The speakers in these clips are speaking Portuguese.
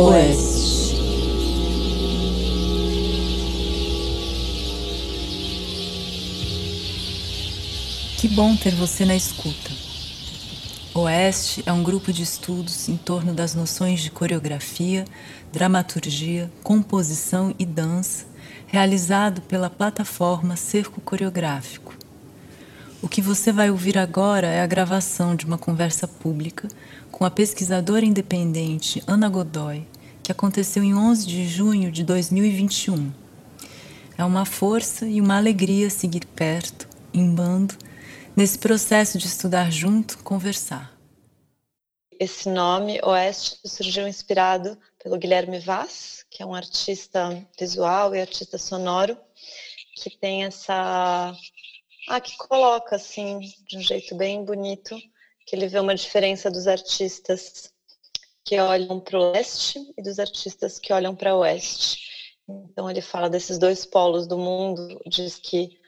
Oeste. Que bom ter você na escuta. Oeste é um grupo de estudos em torno das noções de coreografia, dramaturgia, composição e dança, realizado pela plataforma Cerco Coreográfico. O que você vai ouvir agora é a gravação de uma conversa pública com a pesquisadora independente Ana Godoy, que aconteceu em 11 de junho de 2021. É uma força e uma alegria seguir perto, em bando, nesse processo de estudar junto, conversar. Esse nome, Oeste, surgiu inspirado pelo Guilherme Vaz, que é um artista visual e artista sonoro, que tem essa. Ah, que coloca assim, de um jeito bem bonito, que ele vê uma diferença dos artistas que olham para o leste e dos artistas que olham para o oeste. Então ele fala desses dois polos do mundo, diz que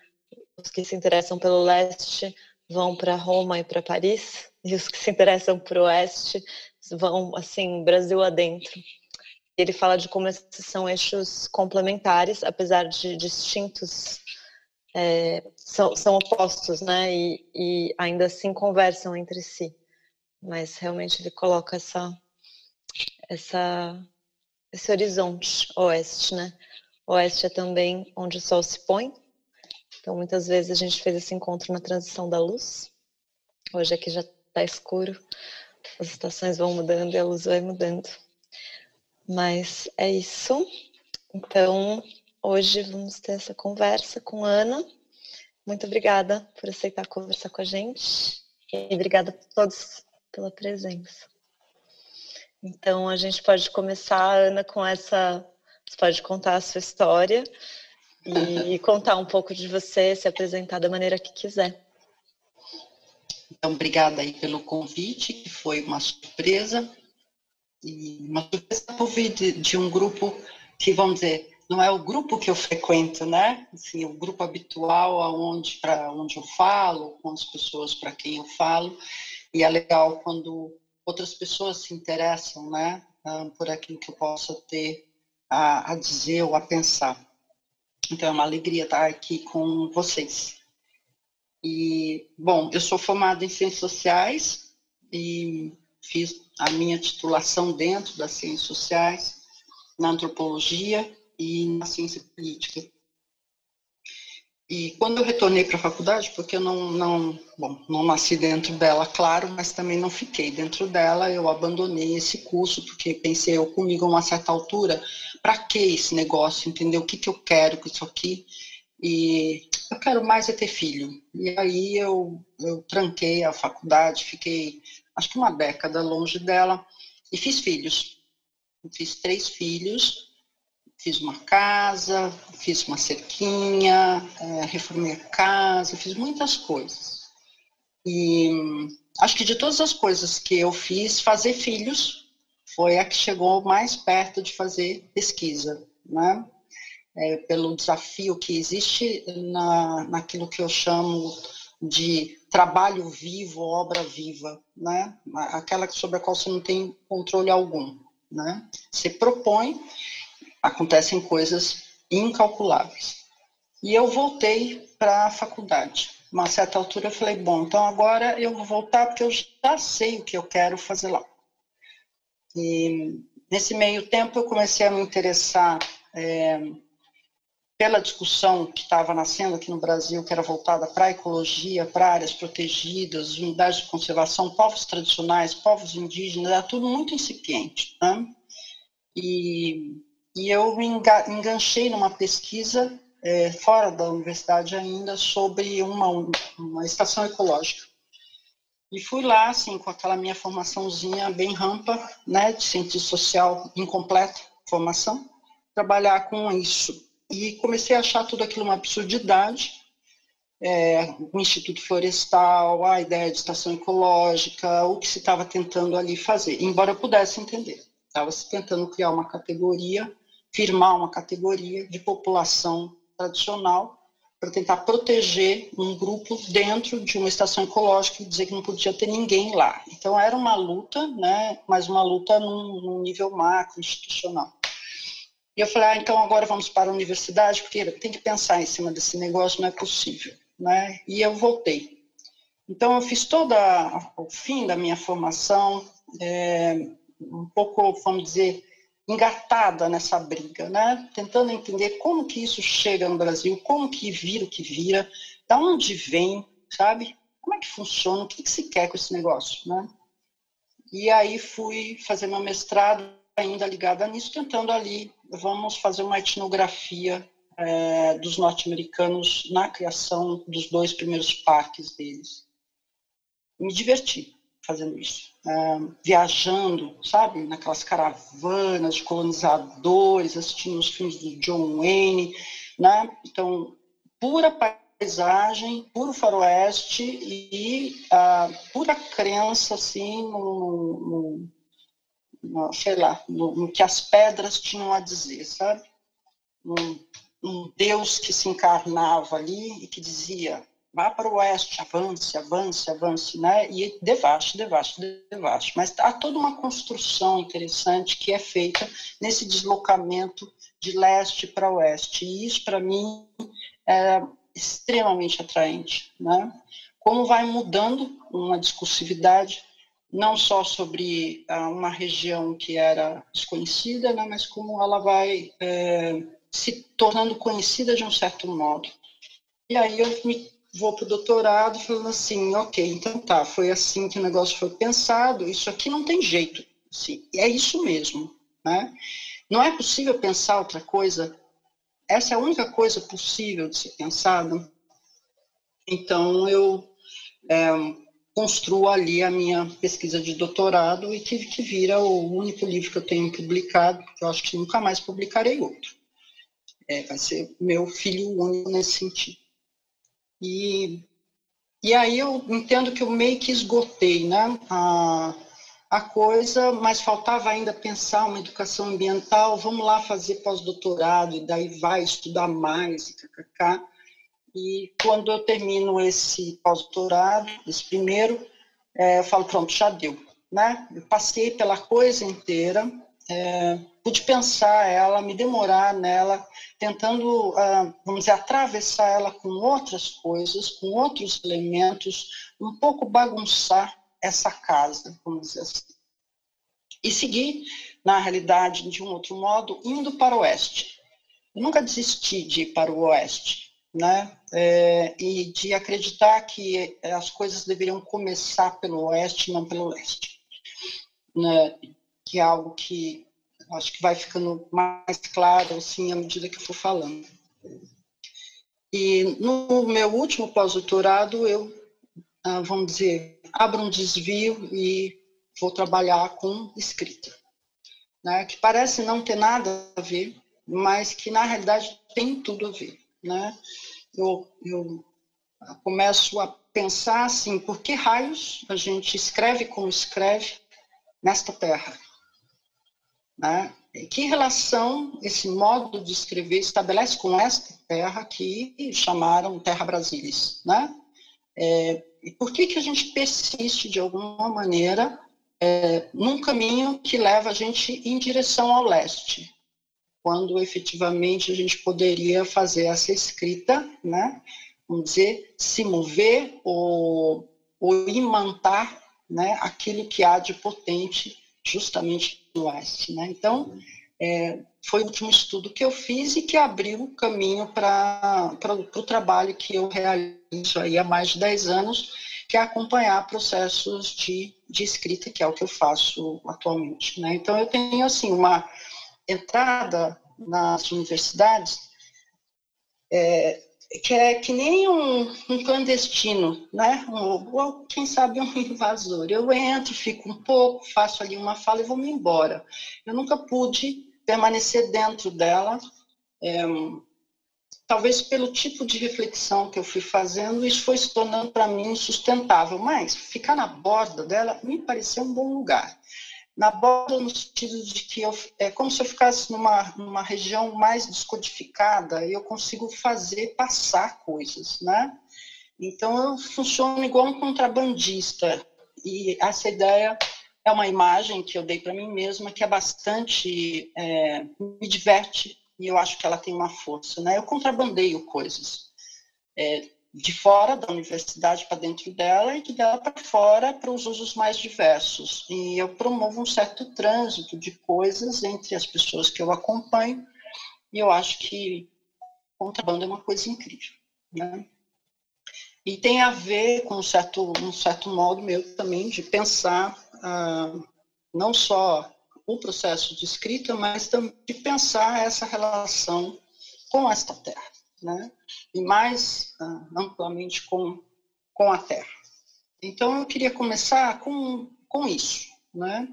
os que se interessam pelo leste vão para Roma e para Paris, e os que se interessam por oeste vão, assim, Brasil adentro. Ele fala de como esses são eixos complementares, apesar de distintos, é, são, são opostos, né? E, e ainda assim conversam entre si. Mas realmente ele coloca essa, essa, esse horizonte oeste, né? Oeste é também onde o sol se põe, então, muitas vezes a gente fez esse encontro na transição da luz. Hoje aqui já está escuro, as estações vão mudando e a luz vai mudando. Mas é isso. Então, hoje vamos ter essa conversa com Ana. Muito obrigada por aceitar conversar com a gente e obrigada a todos pela presença. Então, a gente pode começar, Ana, com essa. Você pode contar a sua história e contar um pouco de você, se apresentar da maneira que quiser. Então, obrigada aí pelo convite, que foi uma surpresa. E uma surpresa por vir de, de, um grupo que, vamos dizer, não é o grupo que eu frequento, né? Assim, o grupo habitual aonde para onde eu falo, com as pessoas para quem eu falo. E é legal quando outras pessoas se interessam, né? Por aquilo que eu possa ter a, a dizer ou a pensar. Então é uma alegria estar aqui com vocês. E, bom, eu sou formada em Ciências Sociais e fiz a minha titulação dentro das Ciências Sociais, na Antropologia e na Ciência Política. E quando eu retornei para a faculdade, porque eu não, não, bom, não nasci dentro dela, claro, mas também não fiquei dentro dela, eu abandonei esse curso, porque pensei eu comigo a uma certa altura, para que esse negócio, entendeu? O que, que eu quero com isso aqui? E eu quero mais é ter filho. E aí eu, eu tranquei a faculdade, fiquei acho que uma década longe dela e fiz filhos. fiz três filhos, fiz uma casa, fiz uma cerquinha, é, reformei a casa, fiz muitas coisas. E acho que de todas as coisas que eu fiz, fazer filhos foi a que chegou mais perto de fazer pesquisa, né? É, pelo desafio que existe na, naquilo que eu chamo de trabalho vivo, obra viva, né? Aquela sobre a qual você não tem controle algum, né? Você propõe, acontecem coisas incalculáveis. E eu voltei para a faculdade. Uma certa altura eu falei, bom, então agora eu vou voltar porque eu já sei o que eu quero fazer lá. E nesse meio tempo eu comecei a me interessar é, pela discussão que estava nascendo aqui no Brasil, que era voltada para a ecologia, para áreas protegidas, unidades de conservação, povos tradicionais, povos indígenas, era tudo muito incipiente. Né? E, e eu me enganchei numa pesquisa é, fora da universidade ainda sobre uma, uma estação ecológica. E fui lá, assim, com aquela minha formaçãozinha bem rampa, né, de cientista social incompleta, formação, trabalhar com isso. E comecei a achar tudo aquilo uma absurdidade, é, o Instituto Florestal, a ideia de estação ecológica, o que se estava tentando ali fazer, embora eu pudesse entender. Estava se tentando criar uma categoria, firmar uma categoria de população tradicional para tentar proteger um grupo dentro de uma estação ecológica e dizer que não podia ter ninguém lá. Então era uma luta, né, mas uma luta num, num nível macro, institucional. E eu falei, ah, então agora vamos para a universidade, porque tem que pensar em cima desse negócio, não é possível. Né? E eu voltei. Então eu fiz todo o fim da minha formação, é, um pouco, vamos dizer, engatada nessa briga, né? Tentando entender como que isso chega no Brasil, como que vira o que vira, da onde vem, sabe? Como é que funciona, o que, que se quer com esse negócio, né? E aí fui fazer meu mestrado ainda ligada nisso, tentando ali, vamos fazer uma etnografia é, dos norte-americanos na criação dos dois primeiros parques deles. Me diverti fazendo isso, viajando, sabe, naquelas caravanas de colonizadores, assistindo os filmes do John Wayne, né? Então, pura paisagem, puro faroeste e uh, pura crença, assim, no, no, no sei lá, no, no, que as pedras tinham a dizer, sabe? Um, um Deus que se encarnava ali e que dizia vá para o oeste, avance, avance, avance, né? E devaste, devaste, devaste. Mas há toda uma construção interessante que é feita nesse deslocamento de leste para oeste. E isso, para mim, é extremamente atraente, né? Como vai mudando uma discursividade, não só sobre ah, uma região que era desconhecida, né? mas como ela vai é, se tornando conhecida de um certo modo. E aí eu me vou para o doutorado falando assim, ok, então tá, foi assim que o negócio foi pensado, isso aqui não tem jeito, sim, é isso mesmo, né? Não é possível pensar outra coisa, essa é a única coisa possível de ser pensada, então eu é, construo ali a minha pesquisa de doutorado e tive que vir o único livro que eu tenho publicado, porque eu acho que nunca mais publicarei outro. É, vai ser meu filho único nesse sentido. E, e aí eu entendo que eu meio que esgotei né, a, a coisa, mas faltava ainda pensar uma educação ambiental, vamos lá fazer pós-doutorado, e daí vai estudar mais, e kkk. E quando eu termino esse pós-doutorado, esse primeiro, é, eu falo, pronto, já deu. Né? Eu passei pela coisa inteira, é, pude pensar ela, me demorar nela, tentando, uh, vamos dizer, atravessar ela com outras coisas, com outros elementos, um pouco bagunçar essa casa, vamos dizer assim. E seguir, na realidade, de um outro modo, indo para o oeste. Eu nunca desisti de ir para o oeste, né? É, e de acreditar que as coisas deveriam começar pelo oeste, não pelo leste. Né? Que é algo que acho que vai ficando mais claro assim à medida que eu for falando. E no meu último pós-doutorado, eu, ah, vamos dizer, abro um desvio e vou trabalhar com escrita, né, que parece não ter nada a ver, mas que na realidade tem tudo a ver. Né? Eu, eu começo a pensar assim, por que raios a gente escreve como escreve nesta terra? Né? Que relação esse modo de escrever estabelece com esta terra que chamaram Terra Brasilis? Né? É, e por que, que a gente persiste, de alguma maneira, é, num caminho que leva a gente em direção ao leste, quando efetivamente a gente poderia fazer essa escrita, né? vamos dizer, se mover ou, ou imantar né, aquilo que há de potente justamente no Oeste. Né? Então, é, foi o último estudo que eu fiz e que abriu o caminho para o trabalho que eu realizo aí há mais de 10 anos, que é acompanhar processos de, de escrita, que é o que eu faço atualmente. Né? Então, eu tenho assim uma entrada nas universidades é, que é que nem um, um clandestino, né? Um, ou quem sabe um invasor. Eu entro, fico um pouco, faço ali uma fala e vou me embora. Eu nunca pude permanecer dentro dela, é, talvez pelo tipo de reflexão que eu fui fazendo, isso foi se tornando para mim insustentável. Mas ficar na borda dela me pareceu um bom lugar. Na borda no sentido de que eu, é como se eu ficasse numa, numa região mais descodificada eu consigo fazer passar coisas, né? Então eu funciono igual um contrabandista e essa ideia é uma imagem que eu dei para mim mesma que é bastante é, me diverte e eu acho que ela tem uma força, né? Eu contrabandeio coisas é, de fora da universidade para dentro dela e de dela para fora para os usos mais diversos. E eu promovo um certo trânsito de coisas entre as pessoas que eu acompanho e eu acho que contrabando é uma coisa incrível, né? E tem a ver com um certo, um certo modo meu também de pensar ah, não só o processo de escrita, mas também de pensar essa relação com esta terra, né? E mais ah, amplamente com, com a terra. Então, eu queria começar com, com isso, né?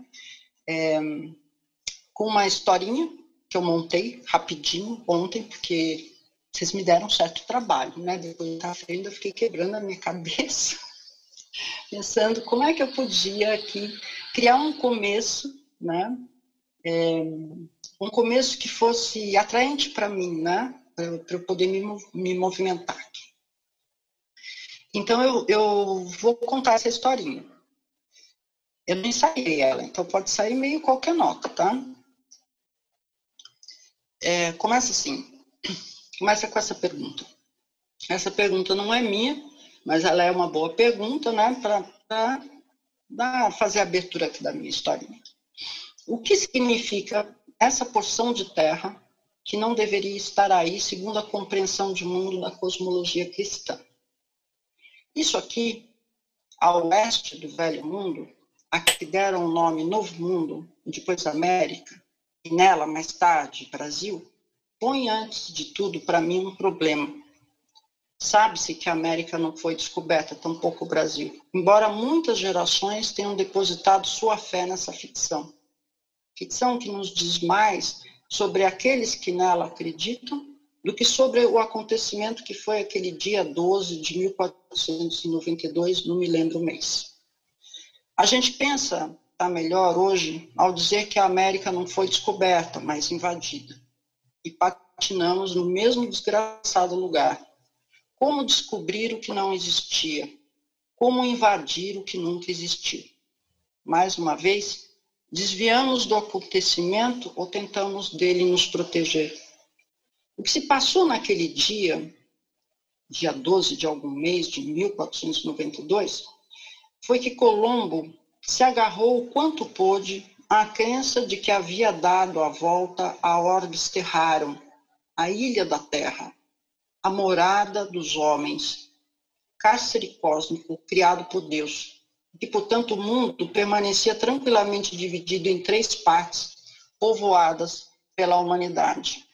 É, com uma historinha que eu montei rapidinho ontem, porque vocês me deram um certo trabalho, né? Depois da frente eu fiquei quebrando a minha cabeça, pensando como é que eu podia aqui criar um começo, né? É, um começo que fosse atraente para mim, né? Para eu poder me, me movimentar aqui. Então eu, eu vou contar essa historinha. Eu não ensaiei ela, então pode sair meio qualquer nota, tá? É, começa assim começa com essa pergunta. Essa pergunta não é minha, mas ela é uma boa pergunta, né, para fazer a abertura aqui da minha historinha. O que significa essa porção de terra que não deveria estar aí, segundo a compreensão de mundo da cosmologia cristã? Isso aqui, ao oeste do Velho Mundo, a que deram o nome Novo Mundo, depois América, e nela, mais tarde, Brasil, põe antes de tudo para mim um problema. Sabe-se que a América não foi descoberta, tampouco o Brasil, embora muitas gerações tenham depositado sua fé nessa ficção. Ficção que nos diz mais sobre aqueles que nela acreditam do que sobre o acontecimento que foi aquele dia 12 de 1492, não me lembro o mês. A gente pensa, tá melhor hoje, ao dizer que a América não foi descoberta, mas invadida e patinamos no mesmo desgraçado lugar. Como descobrir o que não existia? Como invadir o que nunca existiu? Mais uma vez, desviamos do acontecimento ou tentamos dele nos proteger? O que se passou naquele dia, dia 12 de algum mês de 1492, foi que Colombo se agarrou o quanto pôde a crença de que havia dado a volta a Orbis Terrarum, a ilha da Terra, a morada dos homens, cárcere cósmico criado por Deus, e portanto o mundo permanecia tranquilamente dividido em três partes, povoadas pela humanidade.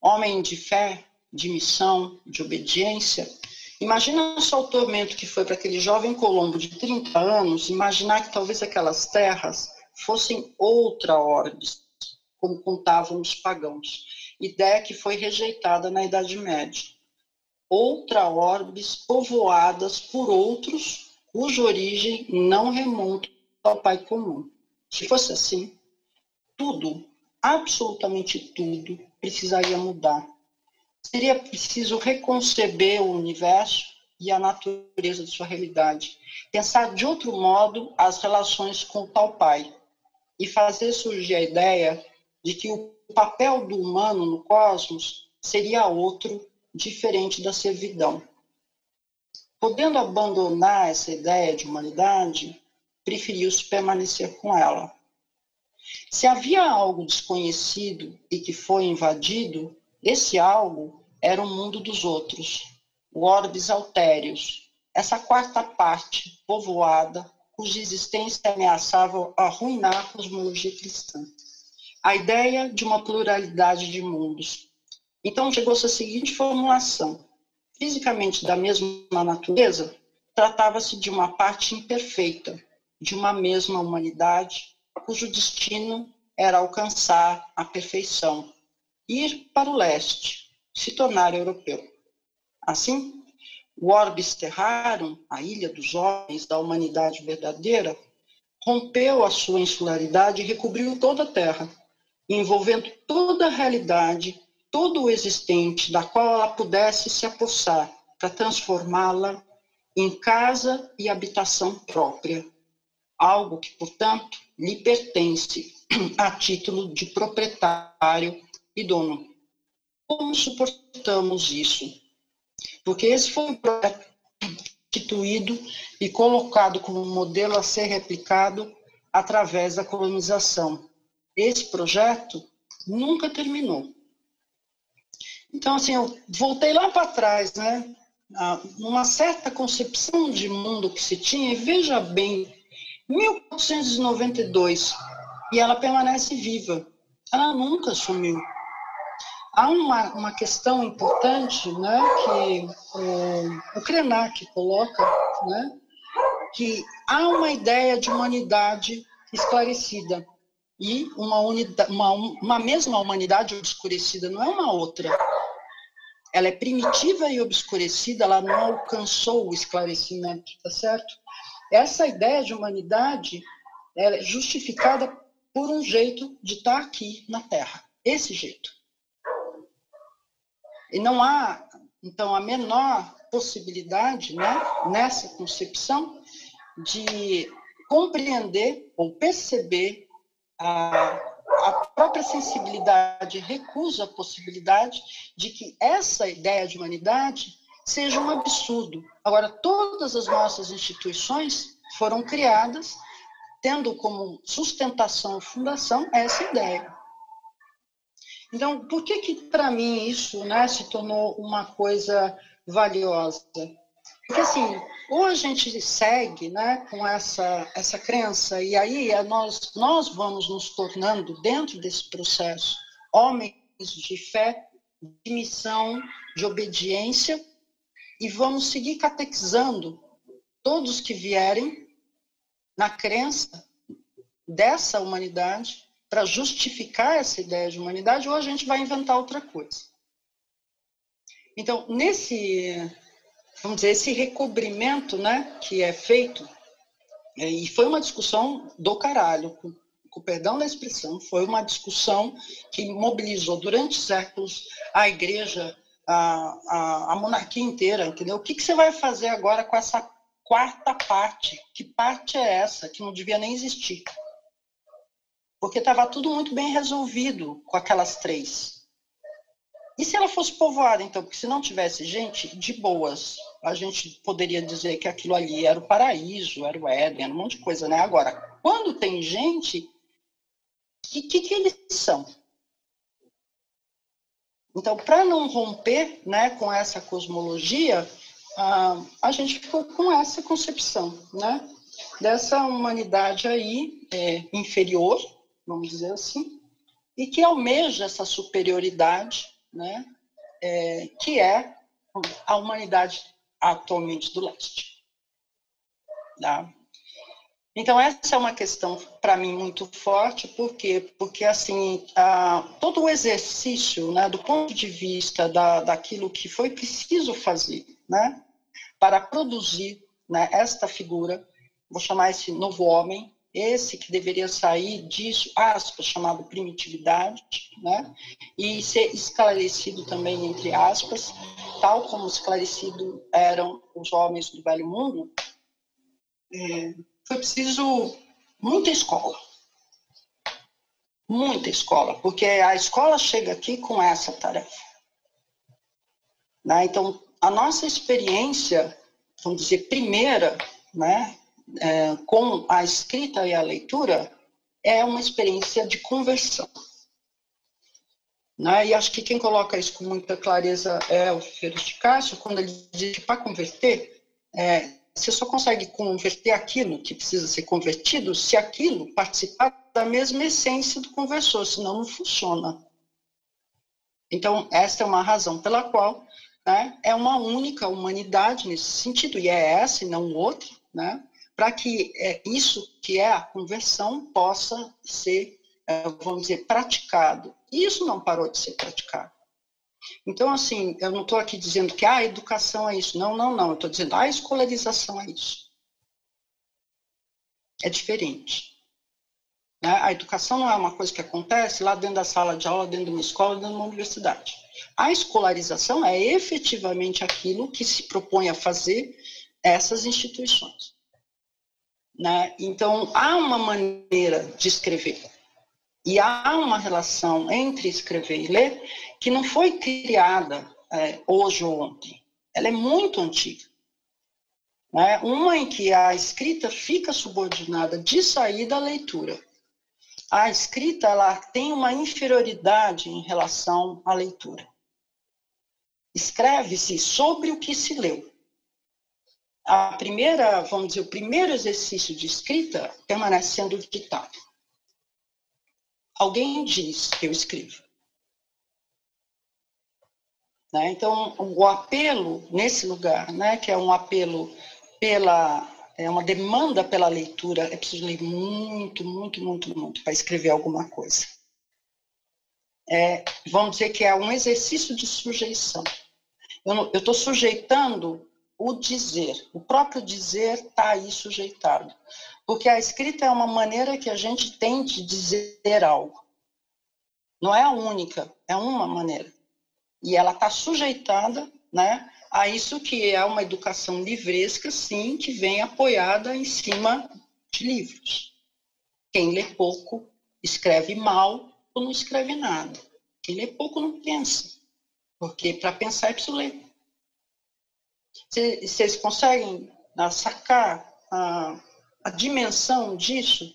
Homem de fé, de missão, de obediência, Imagina só o tormento que foi para aquele jovem Colombo de 30 anos, imaginar que talvez aquelas terras fossem outra orbes, como contavam os pagãos, ideia que foi rejeitada na Idade Média. Outra orbes povoadas por outros cuja origem não remonta ao Pai comum. Se fosse assim, tudo, absolutamente tudo, precisaria mudar. Seria preciso reconceber o universo e a natureza de sua realidade, pensar de outro modo as relações com o tal Pai, e fazer surgir a ideia de que o papel do humano no cosmos seria outro, diferente da servidão. Podendo abandonar essa ideia de humanidade, preferiu-se permanecer com ela. Se havia algo desconhecido e que foi invadido, esse algo era o mundo dos outros, o orbis altérios, essa quarta parte povoada cuja existência ameaçava arruinar a cosmologia cristã. A ideia de uma pluralidade de mundos. Então chegou-se a seguinte formulação: fisicamente da mesma natureza, tratava-se de uma parte imperfeita de uma mesma humanidade, cujo destino era alcançar a perfeição, ir para o leste, se tornar europeu. Assim, o Orbis Terrarum, a ilha dos homens da humanidade verdadeira, rompeu a sua insularidade e recobriu toda a Terra, envolvendo toda a realidade, todo o existente da qual ela pudesse se apossar, para transformá-la em casa e habitação própria, algo que, portanto, lhe pertence a título de proprietário e dono. Como suportamos isso? Porque esse foi um projeto instituído e colocado como modelo a ser replicado através da colonização. Esse projeto nunca terminou. Então, assim, eu voltei lá para trás, né? Uma certa concepção de mundo que se tinha, e veja bem, 1492, e ela permanece viva. Ela nunca sumiu. Há uma, uma questão importante né, que o, o Krenak coloca, né, que há uma ideia de humanidade esclarecida e uma, unidade, uma, uma mesma humanidade obscurecida, não é uma outra. Ela é primitiva e obscurecida, ela não alcançou o esclarecimento, tá certo? Essa ideia de humanidade é justificada por um jeito de estar aqui na Terra, esse jeito. E não há, então, a menor possibilidade, né, nessa concepção, de compreender ou perceber a própria sensibilidade recusa a possibilidade de que essa ideia de humanidade seja um absurdo. Agora, todas as nossas instituições foram criadas tendo como sustentação, fundação, essa ideia. Então, por que que para mim isso, né, se tornou uma coisa valiosa? Porque assim, ou a gente segue, né, com essa essa crença e aí é nós nós vamos nos tornando dentro desse processo homens de fé, de missão, de obediência e vamos seguir catequizando todos que vierem na crença dessa humanidade para justificar essa ideia de humanidade, ou a gente vai inventar outra coisa. Então, nesse, vamos dizer, esse recobrimento né, que é feito, é, e foi uma discussão do caralho, com, com perdão da expressão, foi uma discussão que mobilizou durante séculos a igreja, a, a, a monarquia inteira, entendeu? O que, que você vai fazer agora com essa quarta parte? Que parte é essa que não devia nem existir? porque estava tudo muito bem resolvido com aquelas três. E se ela fosse povoada, então? Porque se não tivesse gente, de boas, a gente poderia dizer que aquilo ali era o paraíso, era o Éden, era um monte de coisa, né? Agora, quando tem gente, o que, que, que eles são? Então, para não romper né, com essa cosmologia, a, a gente ficou com essa concepção, né? Dessa humanidade aí é, inferior, vamos dizer assim, e que almeja essa superioridade, né, é, que é a humanidade atualmente do leste. Tá? Então essa é uma questão para mim muito forte, por quê? Porque assim a, todo o exercício, né, do ponto de vista da, daquilo que foi preciso fazer, né, para produzir né, esta figura, vou chamar esse novo homem, esse que deveria sair disso, aspas, chamado primitividade, né? e ser esclarecido também, entre aspas, tal como esclarecido eram os homens do Velho Mundo, é, foi preciso muita escola. Muita escola, porque a escola chega aqui com essa tarefa. Né? Então, a nossa experiência, vamos dizer, primeira, né, é, com a escrita e a leitura é uma experiência de conversão. Né? E acho que quem coloca isso com muita clareza é o Ferreira de Cássio, quando ele diz que para converter, é, você só consegue converter aquilo que precisa ser convertido se aquilo participar da mesma essência do conversor, senão não funciona. Então, esta é uma razão pela qual né, é uma única humanidade nesse sentido, e é essa e não outra, né? Para que é, isso que é a conversão possa ser, é, vamos dizer, praticado. E isso não parou de ser praticado. Então, assim, eu não estou aqui dizendo que ah, a educação é isso. Não, não, não. Eu estou dizendo a escolarização é isso. é diferente. Né? A educação não é uma coisa que acontece lá dentro da sala de aula, dentro de uma escola, dentro de uma universidade. A escolarização é efetivamente aquilo que se propõe a fazer essas instituições. Né? Então, há uma maneira de escrever. E há uma relação entre escrever e ler que não foi criada é, hoje ou ontem. Ela é muito antiga. Né? Uma em que a escrita fica subordinada de saída à leitura. A escrita ela tem uma inferioridade em relação à leitura. Escreve-se sobre o que se leu. A primeira, vamos dizer, o primeiro exercício de escrita permanece sendo ditado. Alguém diz, eu escrevo. Né? Então, o apelo nesse lugar, né, que é um apelo pela, é uma demanda pela leitura, é preciso ler muito, muito, muito, muito para escrever alguma coisa. É, vamos dizer que é um exercício de sujeição. Eu estou sujeitando o dizer, o próprio dizer está aí sujeitado. Porque a escrita é uma maneira que a gente tem de dizer algo. Não é a única, é uma maneira. E ela está sujeitada né, a isso que é uma educação livresca, sim, que vem apoiada em cima de livros. Quem lê pouco escreve mal ou não escreve nada. Quem lê pouco não pensa, porque para pensar é preciso ler. Vocês conseguem ah, sacar a, a dimensão disso?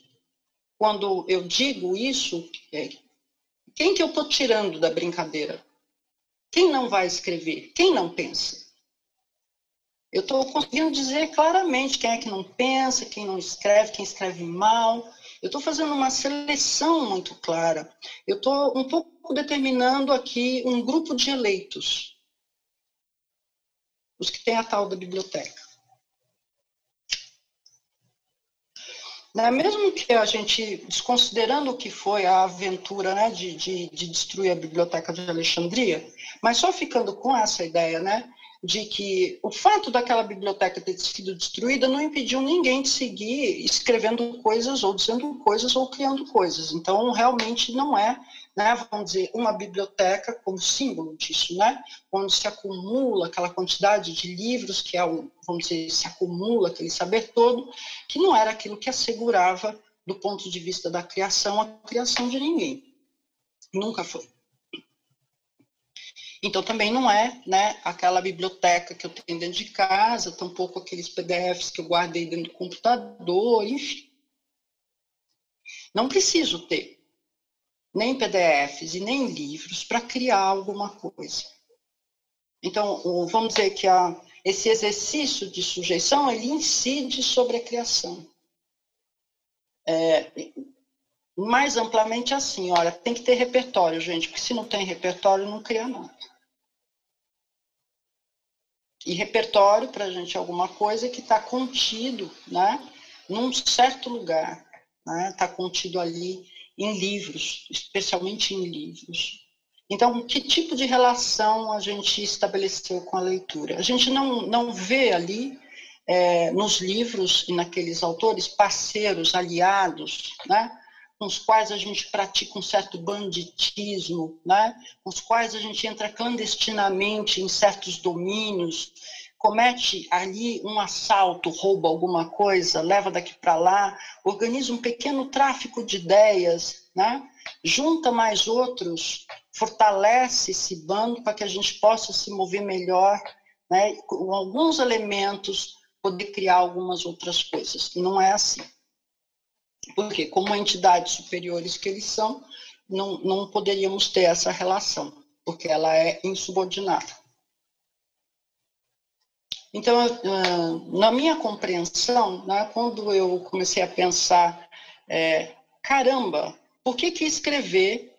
Quando eu digo isso, é, quem que eu estou tirando da brincadeira? Quem não vai escrever? Quem não pensa? Eu estou conseguindo dizer claramente quem é que não pensa, quem não escreve, quem escreve mal. Eu estou fazendo uma seleção muito clara. Eu estou um pouco determinando aqui um grupo de eleitos. Os que têm a tal da biblioteca. Né? Mesmo que a gente, desconsiderando o que foi a aventura né, de, de, de, destruir a Biblioteca de Alexandria, mas só ficando com essa ideia, né, de que o fato daquela biblioteca ter sido destruída não impediu ninguém de seguir escrevendo coisas ou dizendo coisas ou criando coisas. Então, realmente não é, né, vamos dizer, uma biblioteca como símbolo disso, né, onde se acumula aquela quantidade de livros que é o, vamos dizer, se acumula aquele saber todo, que não era aquilo que assegurava do ponto de vista da criação a criação de ninguém. Nunca foi. Então, também não é né, aquela biblioteca que eu tenho dentro de casa, tampouco aqueles PDFs que eu guardei dentro do computador, enfim. Não preciso ter nem PDFs e nem livros para criar alguma coisa. Então, vamos dizer que a, esse exercício de sujeição, ele incide sobre a criação. É, mais amplamente assim, olha, tem que ter repertório, gente, porque se não tem repertório, não cria nada. E repertório, para a gente, é alguma coisa que está contido né, num certo lugar, está né, tá contido ali em livros, especialmente em livros. Então, que tipo de relação a gente estabeleceu com a leitura? A gente não, não vê ali, é, nos livros e naqueles autores, parceiros, aliados, né? com os quais a gente pratica um certo banditismo, né? com os quais a gente entra clandestinamente em certos domínios, comete ali um assalto, rouba alguma coisa, leva daqui para lá, organiza um pequeno tráfico de ideias, né? junta mais outros, fortalece esse bando para que a gente possa se mover melhor, né? com alguns elementos, poder criar algumas outras coisas. E não é assim. Porque, como entidades superiores que eles são, não, não poderíamos ter essa relação, porque ela é insubordinada. Então, na minha compreensão, né, quando eu comecei a pensar, é, caramba, por que, que escrever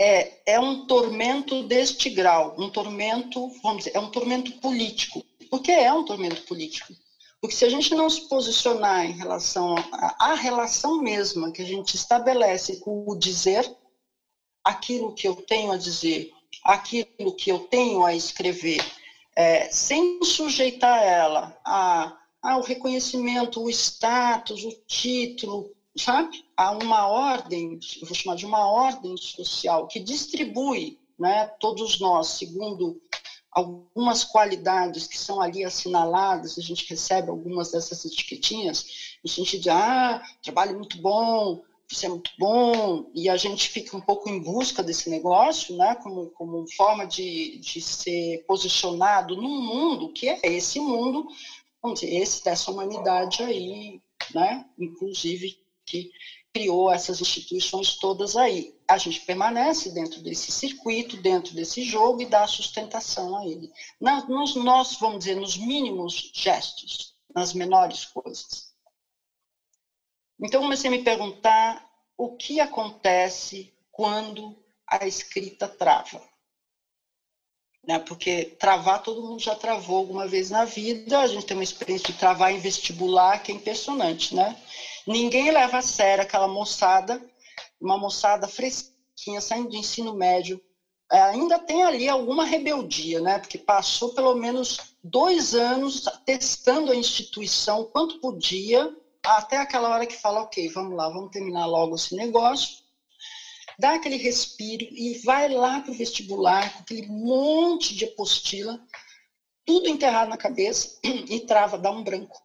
é, é um tormento deste grau? Um tormento, vamos dizer, é um tormento político. Por que é um tormento político? Porque se a gente não se posicionar em relação à relação mesma que a gente estabelece com o dizer, aquilo que eu tenho a dizer, aquilo que eu tenho a escrever, é, sem sujeitar ela a, ah, o reconhecimento, o status, o título, sabe? Há uma ordem, vou chamar de uma ordem social que distribui, né, todos nós segundo algumas qualidades que são ali assinaladas, a gente recebe algumas dessas etiquetinhas, no sentido de, ah, trabalho muito bom, isso é muito bom, e a gente fica um pouco em busca desse negócio, né, como, como forma de, de ser posicionado num mundo que é esse mundo, vamos dizer, esse dessa humanidade aí, né, inclusive que criou essas instituições todas aí. A gente permanece dentro desse circuito, dentro desse jogo e dá sustentação a ele. Nos, nós, vamos dizer, nos mínimos gestos, nas menores coisas. Então, comecei a me perguntar o que acontece quando a escrita trava. Né? Porque travar, todo mundo já travou alguma vez na vida, a gente tem uma experiência de travar em vestibular que é impressionante, né? Ninguém leva a sério aquela moçada, uma moçada fresquinha, saindo do ensino médio, é, ainda tem ali alguma rebeldia, né? Porque passou pelo menos dois anos testando a instituição quanto podia, até aquela hora que fala, ok, vamos lá, vamos terminar logo esse negócio, dá aquele respiro e vai lá para o vestibular com aquele monte de apostila, tudo enterrado na cabeça e trava, dá um branco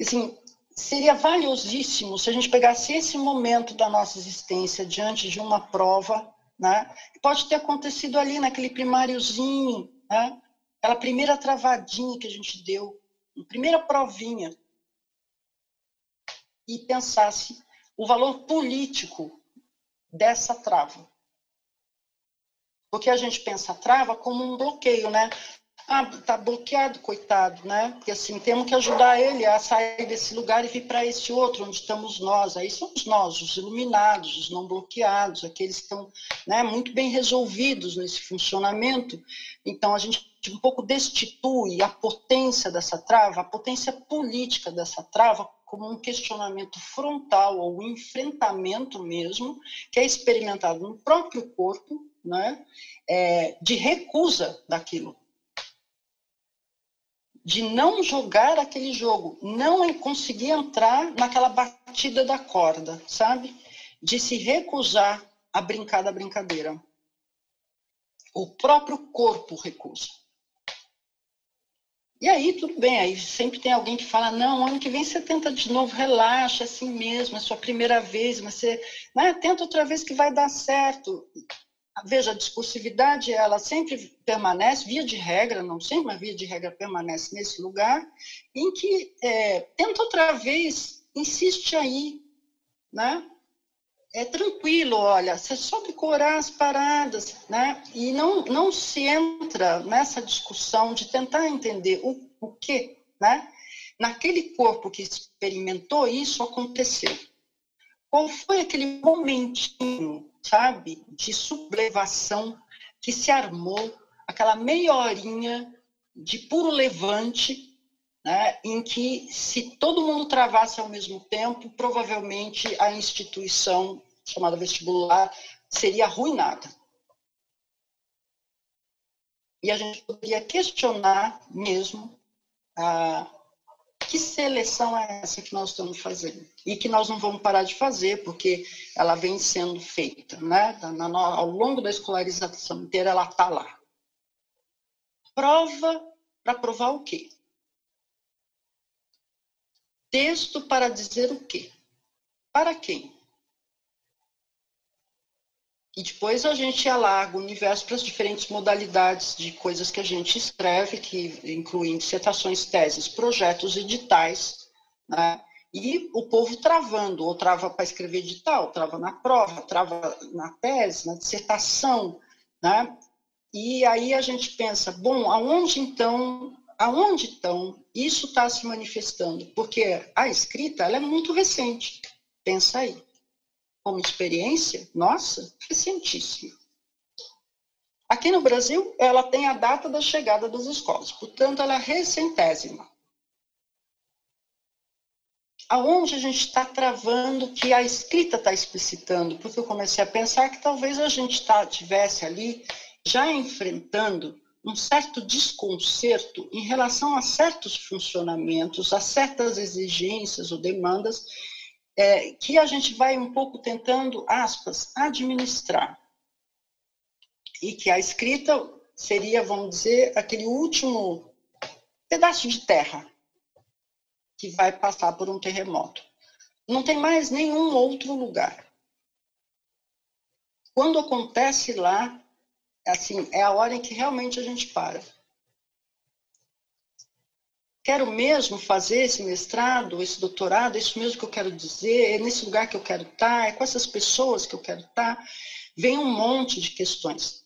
assim, seria valiosíssimo se a gente pegasse esse momento da nossa existência diante de uma prova, né? Pode ter acontecido ali naquele primáriozinho, né? Aquela primeira travadinha que a gente deu, primeira provinha, e pensasse o valor político dessa trava. Porque a gente pensa a trava como um bloqueio, né? Ah, tá bloqueado, coitado, né? Porque assim, temos que ajudar ele a sair desse lugar e vir para esse outro, onde estamos nós. Aí somos nós, os iluminados, os não bloqueados, aqueles que estão né, muito bem resolvidos nesse funcionamento. Então, a gente um pouco destitui a potência dessa trava, a potência política dessa trava, como um questionamento frontal ou um enfrentamento mesmo, que é experimentado no próprio corpo, né? É, de recusa daquilo de não jogar aquele jogo, não conseguir entrar naquela batida da corda, sabe? De se recusar a brincar da brincadeira. O próprio corpo recusa. E aí, tudo bem, aí sempre tem alguém que fala, não, ano que vem você tenta de novo, relaxa, é assim mesmo, é sua primeira vez, mas você né, tenta outra vez que vai dar certo veja, a discursividade, ela sempre permanece, via de regra, não sempre, mas via de regra permanece nesse lugar, em que é, tenta outra vez, insiste aí, né? É tranquilo, olha, você só decorar as paradas, né? E não, não se entra nessa discussão de tentar entender o, o que, né? Naquele corpo que experimentou isso aconteceu. Qual foi aquele momentinho sabe, de sublevação que se armou, aquela meia horinha de puro levante, né, em que, se todo mundo travasse ao mesmo tempo, provavelmente a instituição chamada vestibular seria arruinada. E a gente poderia questionar mesmo a, que seleção é essa que nós estamos fazendo? E que nós não vamos parar de fazer, porque ela vem sendo feita, né? ao longo da escolarização inteira, ela está lá. Prova para provar o quê? Texto para dizer o quê? Para quem? E depois a gente alarga o universo para as diferentes modalidades de coisas que a gente escreve, que incluem dissertações, teses, projetos, editais, né? E o povo travando, ou trava para escrever edital, trava na prova, trava na tese, na dissertação, né? E aí a gente pensa, bom, aonde então, aonde então isso está se manifestando? Porque a escrita ela é muito recente, pensa aí como experiência, nossa, recentíssima. Aqui no Brasil, ela tem a data da chegada das escolas, portanto, ela é recentésima. Aonde a gente está travando que a escrita está explicitando? Porque eu comecei a pensar que talvez a gente tá, tivesse ali já enfrentando um certo desconcerto em relação a certos funcionamentos, a certas exigências ou demandas é, que a gente vai um pouco tentando, aspas, administrar. E que a escrita seria, vamos dizer, aquele último pedaço de terra que vai passar por um terremoto. Não tem mais nenhum outro lugar. Quando acontece lá, assim, é a hora em que realmente a gente para. Quero mesmo fazer esse mestrado, esse doutorado, é isso mesmo que eu quero dizer, é nesse lugar que eu quero estar, é com essas pessoas que eu quero estar. Vem um monte de questões.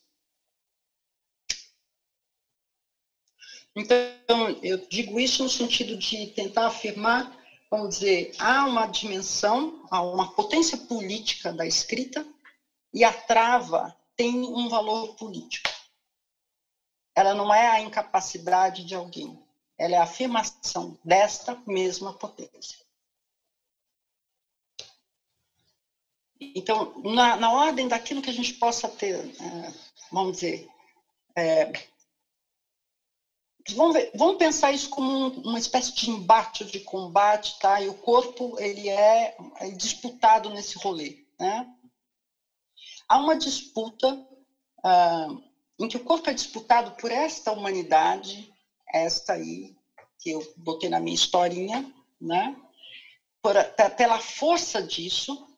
Então, eu digo isso no sentido de tentar afirmar, vamos dizer, há uma dimensão, há uma potência política da escrita, e a trava tem um valor político. Ela não é a incapacidade de alguém, ela é a afirmação desta mesma potência. Então, na, na ordem daquilo que a gente possa ter, é, vamos dizer, é, vamos, ver, vamos, pensar isso como um, uma espécie de embate, de combate, tá? E o corpo ele é, é disputado nesse rolê, né? há uma disputa uh, em que o corpo é disputado por esta humanidade, esta aí, que eu botei na minha historinha, né? Por, pela força disso,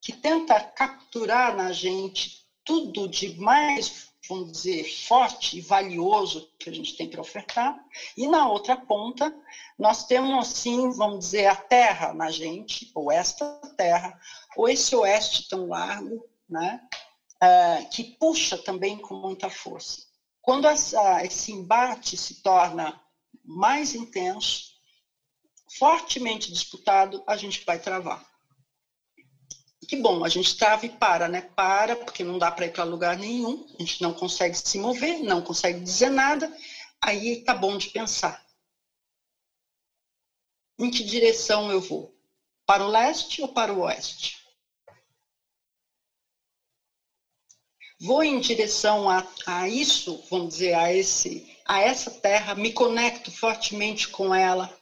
que tenta capturar na gente tudo de mais, vamos dizer, forte e valioso que a gente tem para ofertar, e na outra ponta, nós temos, assim, vamos dizer, a terra na gente, ou esta terra, ou esse oeste tão largo, né? Uh, que puxa também com muita força. Quando essa, esse embate se torna mais intenso, fortemente disputado, a gente vai travar. Que bom, a gente trava e para, né? Para, porque não dá para ir para lugar nenhum, a gente não consegue se mover, não consegue dizer nada, aí tá bom de pensar. Em que direção eu vou? Para o leste ou para o oeste? Vou em direção a, a isso, vamos dizer, a, esse, a essa terra, me conecto fortemente com ela,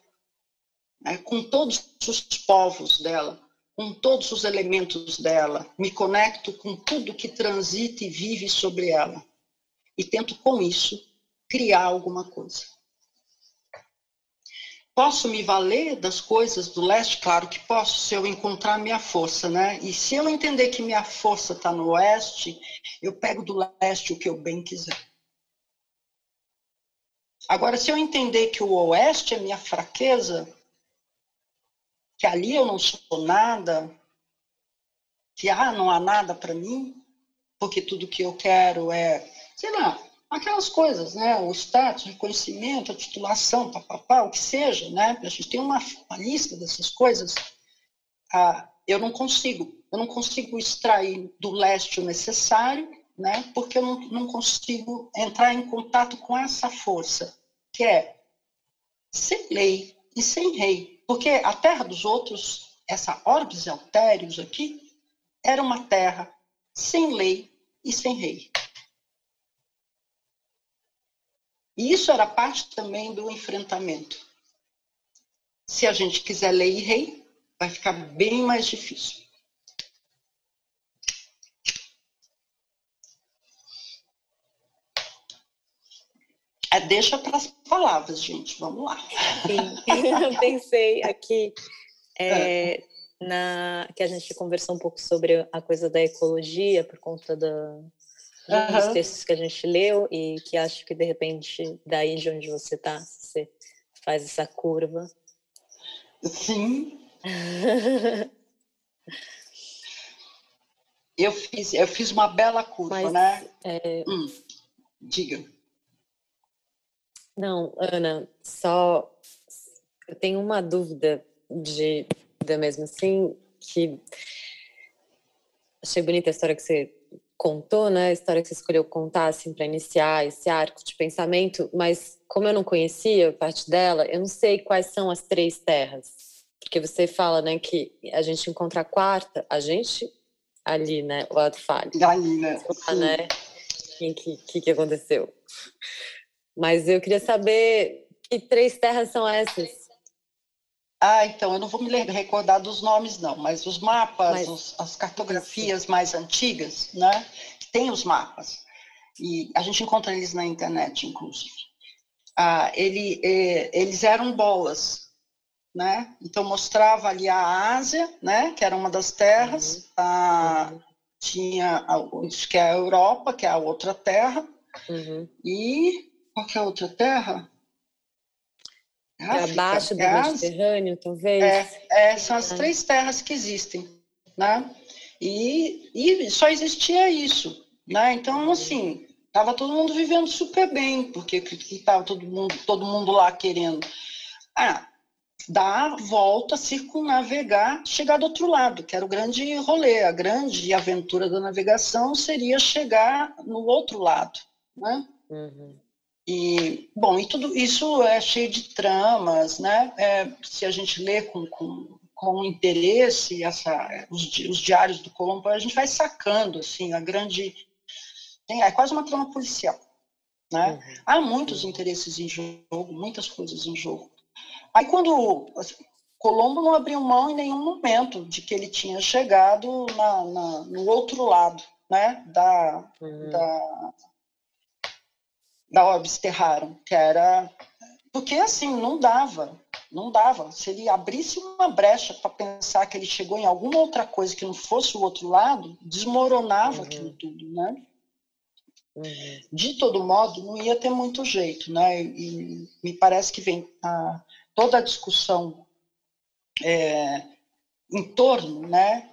né, com todos os povos dela, com todos os elementos dela, me conecto com tudo que transita e vive sobre ela, e tento com isso criar alguma coisa. Posso me valer das coisas do leste? Claro que posso, se eu encontrar minha força, né? E se eu entender que minha força está no oeste, eu pego do leste o que eu bem quiser. Agora, se eu entender que o oeste é minha fraqueza, que ali eu não sou nada, que ah, não há nada para mim, porque tudo que eu quero é, sei lá, aquelas coisas, né? O status, o reconhecimento, a titulação, papapá, o que seja, né? A gente tem uma, uma lista dessas coisas. Ah, eu não consigo, eu não consigo extrair do leste o necessário, né? Porque eu não, não consigo entrar em contato com essa força, que é sem lei e sem rei. Porque a terra dos outros, essa orbis altérios aqui, era uma terra sem lei e sem rei. E isso era parte também do enfrentamento. Se a gente quiser lei e rei, vai ficar bem mais difícil. É, deixa para as palavras, gente. Vamos lá. Sim, eu pensei aqui é, é. Na, que a gente conversou um pouco sobre a coisa da ecologia por conta da, uhum. dos textos que a gente leu e que acho que de repente daí de onde você está você faz essa curva. Sim. eu fiz eu fiz uma bela curva, Mas, né? É... Hum, diga. Não, Ana, só eu tenho uma dúvida de, de mesmo assim que achei bonita a história que você contou, né, a história que você escolheu contar assim para iniciar esse arco de pensamento, mas como eu não conhecia parte dela, eu não sei quais são as três terras. Porque você fala, né, que a gente encontra a quarta, a gente ali, né, o ato falho. Ali, né? Né? O que, que, que aconteceu? Mas eu queria saber que três terras são essas? Ah, então, eu não vou me recordar dos nomes, não, mas os mapas, mas, os, as cartografias mais antigas, né? Tem os mapas. E a gente encontra eles na internet, inclusive. Ah, ele, eh, eles eram bolas, né? Então mostrava ali a Ásia, né? Que era uma das terras. Uhum. A, uhum. Tinha isso que é a Europa, que é a outra terra. Uhum. E qual que é a outra terra? É abaixo do é Mediterrâneo, talvez. É, é, são as três terras que existem, né? E, e só existia isso, né? Então, assim, estava todo mundo vivendo super bem, porque estava todo mundo, todo mundo lá querendo ah, dar a volta, circunnavegar, chegar do outro lado, que era o grande rolê, a grande aventura da navegação seria chegar no outro lado, né? Uhum. E, bom, e tudo isso é cheio de tramas, né? É, se a gente lê com, com, com interesse essa, os, os diários do Colombo, a gente vai sacando, assim, a grande... Tem, é quase uma trama policial, né? Uhum. Há muitos interesses em jogo, muitas coisas em jogo. Aí quando... Assim, Colombo não abriu mão em nenhum momento de que ele tinha chegado na, na no outro lado, né? Da, uhum. da da Orbis Terrarum, que era. Porque assim, não dava, não dava. Se ele abrisse uma brecha para pensar que ele chegou em alguma outra coisa que não fosse o outro lado, desmoronava uhum. aquilo tudo, né? Uhum. De todo modo, não ia ter muito jeito, né? E me parece que vem a, toda a discussão é, em torno, né?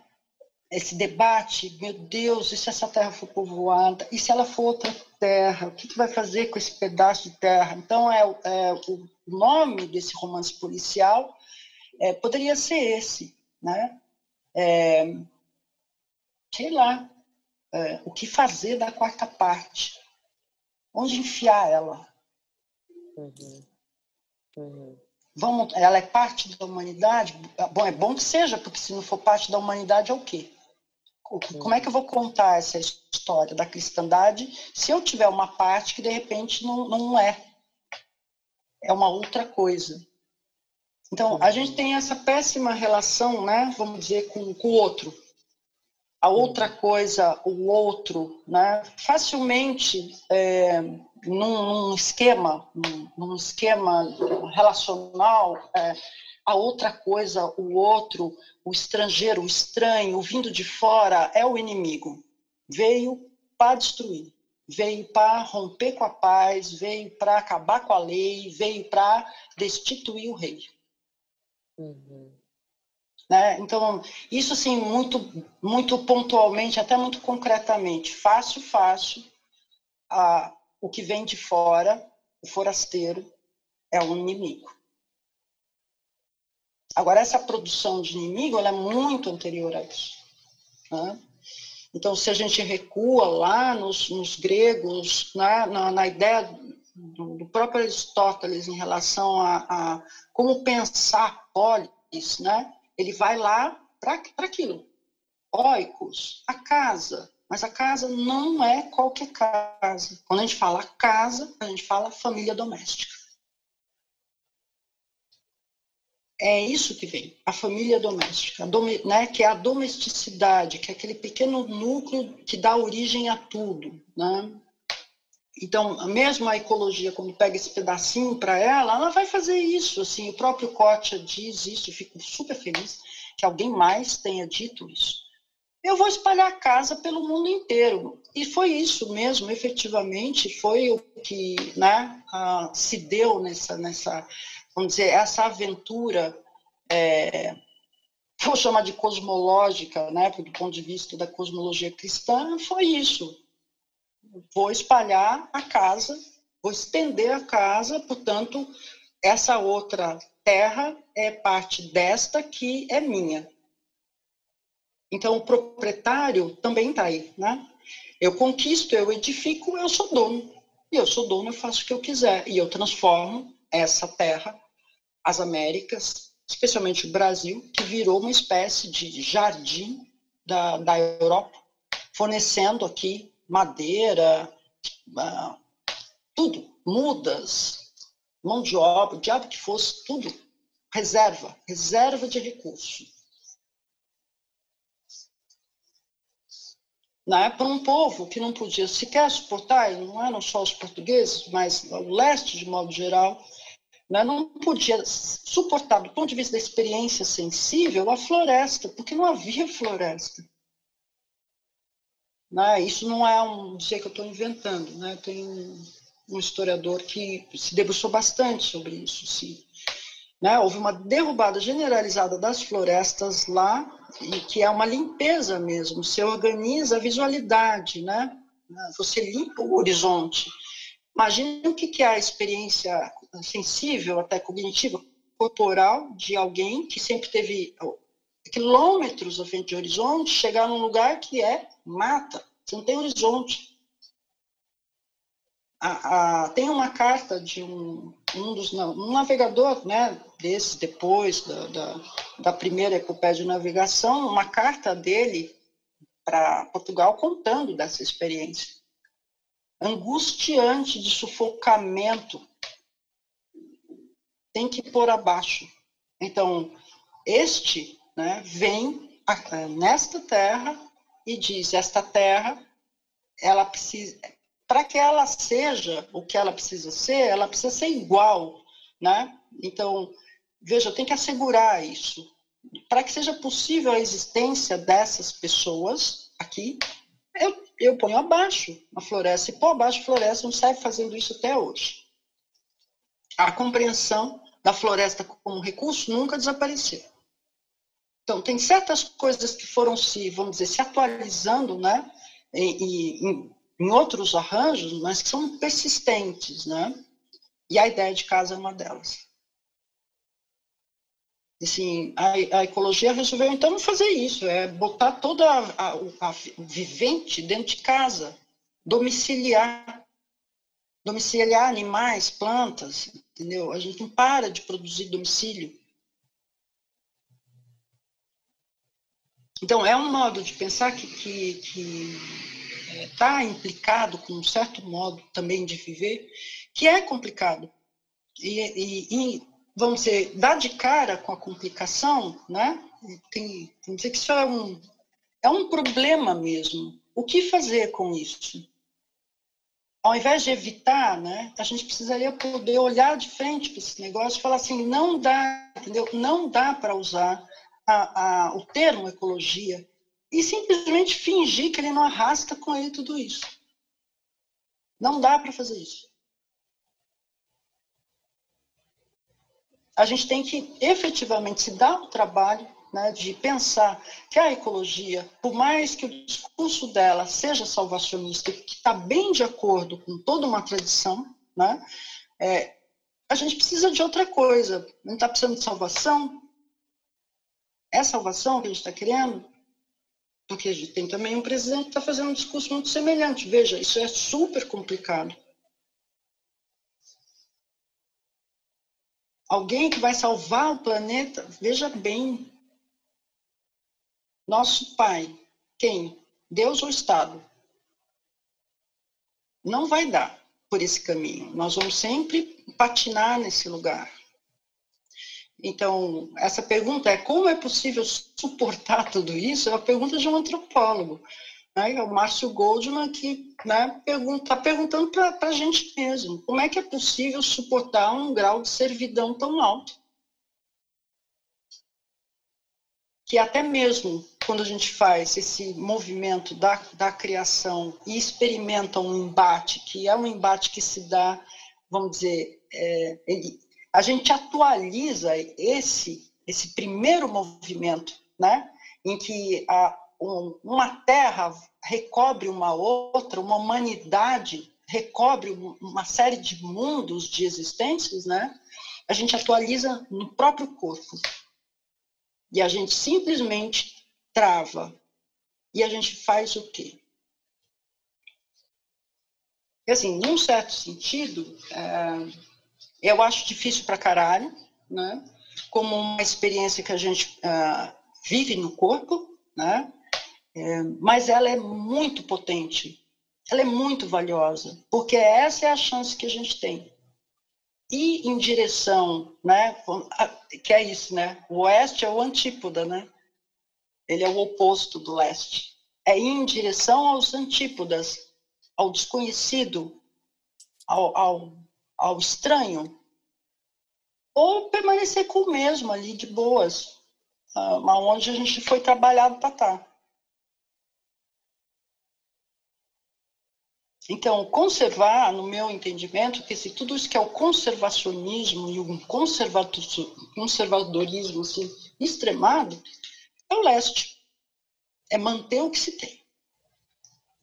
Esse debate, meu Deus, e se essa terra for povoada? E se ela for outra terra, o que, que vai fazer com esse pedaço de terra? Então, é, é o nome desse romance policial é, poderia ser esse, né? É, sei lá, é, o que fazer da quarta parte? Onde enfiar ela? Uhum. Uhum. Vamos, ela é parte da humanidade? Bom, é bom que seja, porque se não for parte da humanidade, é o quê? Como é que eu vou contar essa história da cristandade se eu tiver uma parte que de repente não, não é? É uma outra coisa. Então, a gente tem essa péssima relação, né, vamos dizer, com, com o outro. A outra coisa, o outro, né, facilmente, é, num, num, esquema, num, num, esquema relacional, é, a outra coisa, o outro, o estrangeiro, o estranho, o vindo de fora, é o inimigo. Veio para destruir, veio para romper com a paz, veio para acabar com a lei, veio para destituir o rei. Uhum. Né? Então, isso assim, muito, muito pontualmente, até muito concretamente, fácil, fácil, a, o que vem de fora, o forasteiro, é o inimigo. Agora, essa produção de inimigo é muito anterior a isso. Né? Então, se a gente recua lá nos, nos gregos, né, na, na, ideia do, do, próprio Aristóteles em relação a, a como pensar polis, né, ele vai lá para aquilo. Oikos, a casa. Mas a casa não é qualquer casa. Quando a gente fala casa, a gente fala família doméstica. É isso que vem, a família doméstica, né, que é a domesticidade, que é aquele pequeno núcleo que dá origem a tudo. Né? Então, mesmo a ecologia, quando pega esse pedacinho para ela, ela vai fazer isso. Assim, o próprio Kotia diz isso, fico super feliz que alguém mais tenha dito isso. Eu vou espalhar a casa pelo mundo inteiro. E foi isso mesmo, efetivamente, foi o que né, se deu nessa, nessa vamos dizer, essa aventura, é, vou chamar de cosmológica, né, do ponto de vista da cosmologia cristã, foi isso. Vou espalhar a casa, vou estender a casa, portanto, essa outra terra é parte desta que é minha. Então, o proprietário também está aí, né? Eu conquisto, eu edifico, eu sou dono. E eu sou dono, eu faço o que eu quiser. E eu transformo essa terra as Américas, especialmente o Brasil, que virou uma espécie de jardim da, da Europa, fornecendo aqui madeira, uh, tudo, mudas, mão de obra, o diabo que fosse, tudo, reserva, reserva de recurso. Né? Para um povo que não podia sequer suportar, e não eram só os portugueses, mas o leste de modo geral, né? não podia suportar, do ponto de vista da experiência sensível, a floresta, porque não havia floresta. Né? Isso não é um dizer que eu estou inventando, né? tem um historiador que se debruçou bastante sobre isso, sim. Né? Houve uma derrubada generalizada das florestas lá, e que é uma limpeza mesmo. Você organiza a visualidade, né? você limpa o horizonte. Imagine o que é a experiência sensível, até cognitiva, corporal de alguém que sempre teve quilômetros à frente de horizonte, chegar num lugar que é mata, você não tem horizonte. Tem uma carta de um, um dos um navegador, né, desses depois da, da, da primeira epopeia de navegação, uma carta dele para Portugal contando dessa experiência angustiante de sufocamento tem que pôr abaixo. Então, este né, vem nesta terra e diz: esta terra, ela precisa, para que ela seja o que ela precisa ser, ela precisa ser igual, né? Então, veja, tem que assegurar isso. Para que seja possível a existência dessas pessoas aqui, eu, eu ponho abaixo a floresta. E pôr abaixo a floresta não serve fazendo isso até hoje. A compreensão da floresta como recurso nunca desapareceu. Então, tem certas coisas que foram se, vamos dizer, se atualizando, né? E, em, em outros arranjos, mas que são persistentes, né? E a ideia de casa é uma delas. Assim, a, a ecologia resolveu então fazer isso, é botar toda a, a, a vivente dentro de casa, domiciliar, domiciliar animais, plantas, entendeu? A gente não para de produzir domicílio. Então, é um modo de pensar que está é, tá implicado com um certo modo também de viver, que é complicado. E, e, e, vamos dizer, dar de cara com a complicação, né? Tem, dizer que isso é um, é um problema mesmo. O que fazer com isso? Ao invés de evitar, né, a gente precisaria poder olhar de frente para esse negócio e falar assim, não dá, entendeu? Não dá para usar a, a, o termo ecologia e simplesmente fingir que ele não arrasta com ele tudo isso. Não dá para fazer isso. A gente tem que efetivamente se dar o trabalho né, de pensar que a ecologia, por mais que o discurso dela seja salvacionista, que está bem de acordo com toda uma tradição, né, é, a gente precisa de outra coisa. Não está precisando de salvação, é salvação que a gente está querendo? Porque a gente tem também um presidente que está fazendo um discurso muito semelhante. Veja, isso é super complicado. Alguém que vai salvar o planeta, veja bem. Nosso pai, quem? Deus ou Estado? Não vai dar por esse caminho. Nós vamos sempre patinar nesse lugar. Então, essa pergunta é como é possível suportar tudo isso? É uma pergunta de um antropólogo. Né? É o Márcio Goldman que né, está perguntando para a gente mesmo, como é que é possível suportar um grau de servidão tão alto? Que até mesmo quando a gente faz esse movimento da, da criação e experimenta um embate, que é um embate que se dá, vamos dizer, é, ele, a gente atualiza esse, esse primeiro movimento, né, em que a, uma terra recobre uma outra, uma humanidade recobre uma série de mundos de existências, né? A gente atualiza no próprio corpo. E a gente simplesmente trava. E a gente faz o quê? Assim, num certo sentido, é, eu acho difícil para caralho, né? Como uma experiência que a gente uh, vive no corpo, né? É, mas ela é muito potente. ela é muito valiosa, porque essa é a chance que a gente tem. E em direção, né, que é isso, né? O oeste é o antípoda, né? Ele é o oposto do leste. É em direção aos antípodas, ao desconhecido, ao, ao, ao estranho, ou permanecer com o mesmo ali de boas, uh, onde a gente foi trabalhado para estar. Então, conservar, no meu entendimento, que se tudo isso que é o conservacionismo e o conservadorismo assim, extremado, é o leste. É manter o que se tem.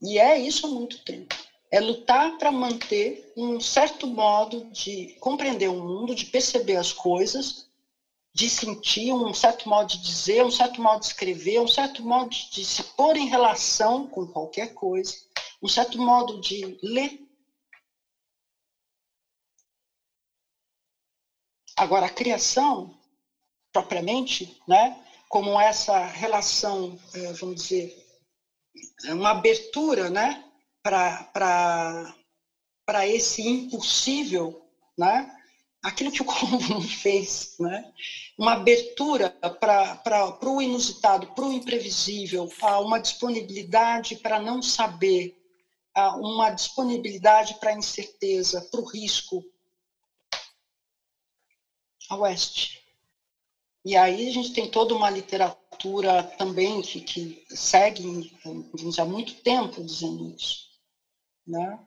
E é isso há muito tempo. É lutar para manter um certo modo de compreender o mundo, de perceber as coisas, de sentir um certo modo de dizer, um certo modo de escrever, um certo modo de se pôr em relação com qualquer coisa um certo modo de ler. Agora, a criação, propriamente, né, como essa relação, eh, vamos dizer, uma abertura né, para esse impossível, né, aquilo que o comum fez, né? uma abertura para o inusitado, para o imprevisível, uma disponibilidade para não saber, uma disponibilidade para a incerteza, para o risco. A oeste. E aí a gente tem toda uma literatura também que, que segue há muito tempo dizendo isso. Né?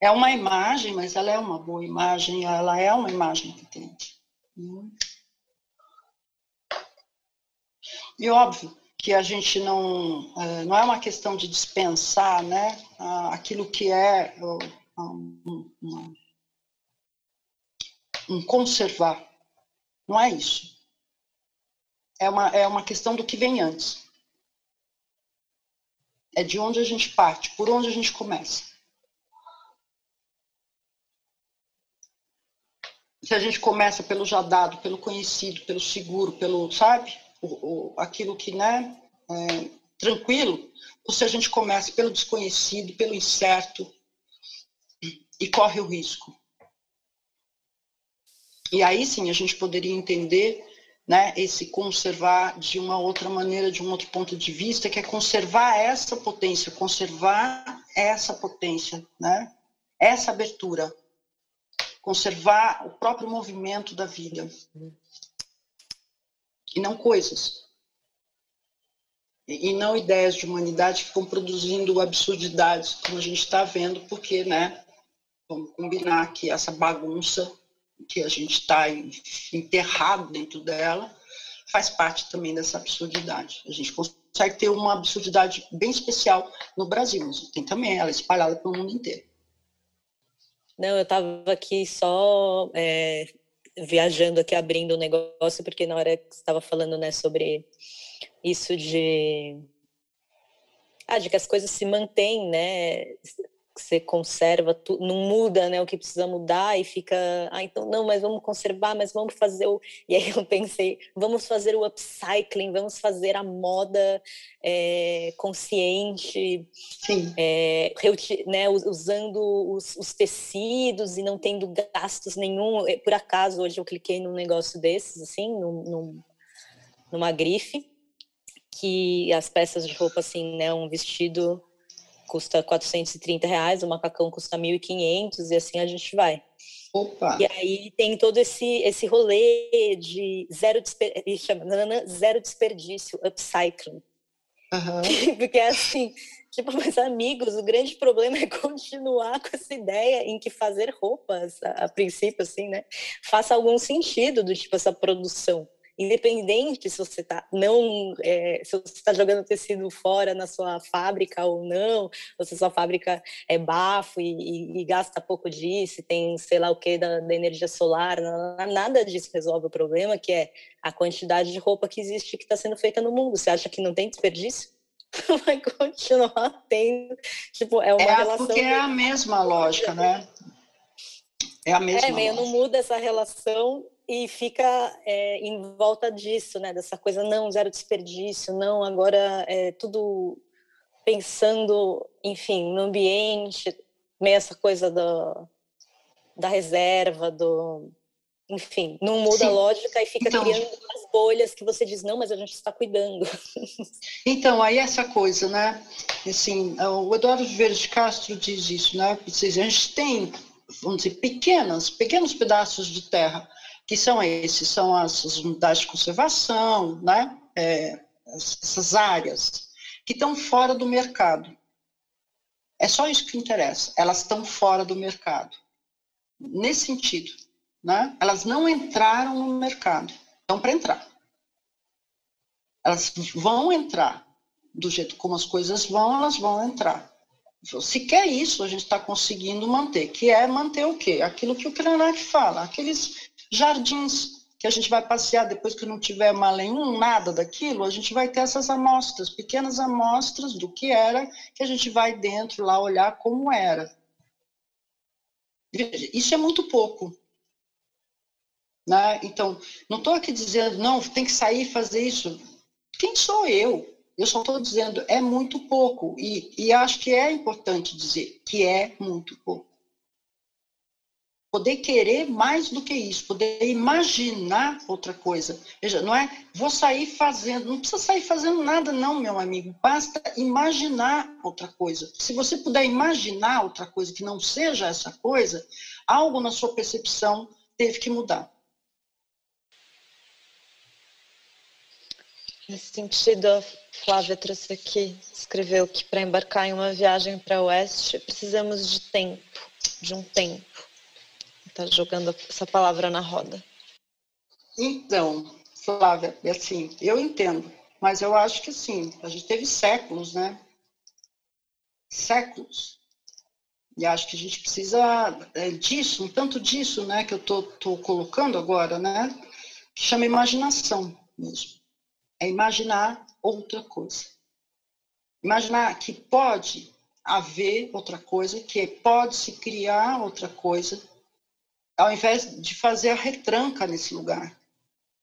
É uma imagem, mas ela é uma boa imagem, ela é uma imagem que tem. E óbvio, que a gente não é, não é uma questão de dispensar né aquilo que é um, um, um conservar. Não é isso. É uma é uma questão do que vem antes. É de onde a gente parte por onde a gente começa. Se a gente começa pelo já dado pelo conhecido pelo seguro pelo sabe o, o, aquilo que, né, é, tranquilo, ou se a gente começa pelo desconhecido, pelo incerto e corre o risco. E aí sim a gente poderia entender né, esse conservar de uma outra maneira, de um outro ponto de vista, que é conservar essa potência, conservar essa potência, né, essa abertura, conservar o próprio movimento da vida e não coisas. E, não ideias de humanidade que ficam produzindo absurdidades, como a gente está vendo, porque, né, vamos combinar que essa bagunça que a gente está enterrado dentro dela faz parte também dessa absurdidade. A gente consegue ter uma absurdidade bem especial no Brasil, mas tem também ela espalhada pelo mundo inteiro. Não, eu estava aqui só é, viajando aqui, abrindo o um negócio, porque na hora que você estava falando, né, sobre isso de... Ah, de que as coisas se mantêm, né, você conserva, tu, não muda né, o que precisa mudar e fica, ah, então não, mas vamos conservar, mas vamos fazer o. E aí eu pensei, vamos fazer o upcycling, vamos fazer a moda é, consciente, é, né, usando os, os, tecidos e não tendo gastos nenhum. É, por acaso, hoje eu cliquei num negócio desses, assim, num, num, numa grife, que as peças de roupa, assim, né, um vestido custa 430 reais, o macacão custa 1.500 e assim a gente vai. Opa. E aí tem todo esse, esse rolê de zero, desper... zero desperdício, upcycling. Uhum. Porque é assim, tipo, meus amigos, o grande problema é continuar com essa ideia em que fazer roupas, a, a princípio, assim, né, faça algum sentido do tipo essa produção independente se você está não é, se você está jogando tecido fora na sua fábrica ou não, ou se sua fábrica é bafo e, e, e gasta pouco disso, tem sei lá o que da, da, energia solar, nada disso resolve o problema, que é a quantidade de roupa que existe que está sendo feita no mundo. Você acha que não tem desperdício? Vai continuar tendo. Tipo, é uma é, relação. Porque é a mesma lógica, né? É a mesma. É, meio não muda essa relação e fica é, em volta disso, né? Dessa coisa, não, zero desperdício, não, agora é tudo pensando, enfim, no ambiente, meio essa coisa do, da reserva, do. Enfim, não muda Sim. a lógica e fica então, criando as bolhas que você diz, não, mas a gente está cuidando. Então, aí essa coisa, né? Assim, o Eduardo Verde Castro diz isso, né? A gente tem, vamos dizer, pequenas, pequenos pedaços de terra, que são esses, são as, as unidades de conservação, né? É, essas áreas que estão fora do mercado. É só isso que interessa. Elas estão fora do mercado. Nesse sentido, né? Elas não entraram no mercado. Estão para entrar. Elas vão entrar. Do jeito como as coisas vão, elas vão entrar. Se quer isso, a gente está conseguindo manter. Que é manter o quê? Aquilo que o Krenak fala. Aqueles jardins que a gente vai passear depois que não tiver mal nenhum, nada daquilo, a gente vai ter essas amostras, pequenas amostras do que era, que a gente vai dentro lá olhar como era. Isso é muito pouco. Né? Então, não estou aqui dizendo, não, tem que sair e fazer isso. Quem sou eu? Eu só estou dizendo, é muito pouco. E, e acho que é importante dizer que é muito pouco poder querer mais do que isso, poder imaginar outra coisa. Veja, não é vou sair fazendo, não precisa sair fazendo nada não, meu amigo, basta imaginar outra coisa. Se você puder imaginar outra coisa que não seja essa coisa, algo na sua percepção teve que mudar. Nesse sentido, a Flávia trouxe aqui, escreveu que para embarcar em uma viagem para o oeste precisamos de tempo, de um tempo está jogando essa palavra na roda. Então, Flávia, é assim, eu entendo, mas eu acho que sim, a gente teve séculos, né? Séculos. E acho que a gente precisa é, disso, um tanto disso, né, que eu tô, tô colocando agora, né, que chama imaginação mesmo. É imaginar outra coisa. Imaginar que pode haver outra coisa, que pode se criar outra coisa, ao invés de fazer a retranca nesse lugar,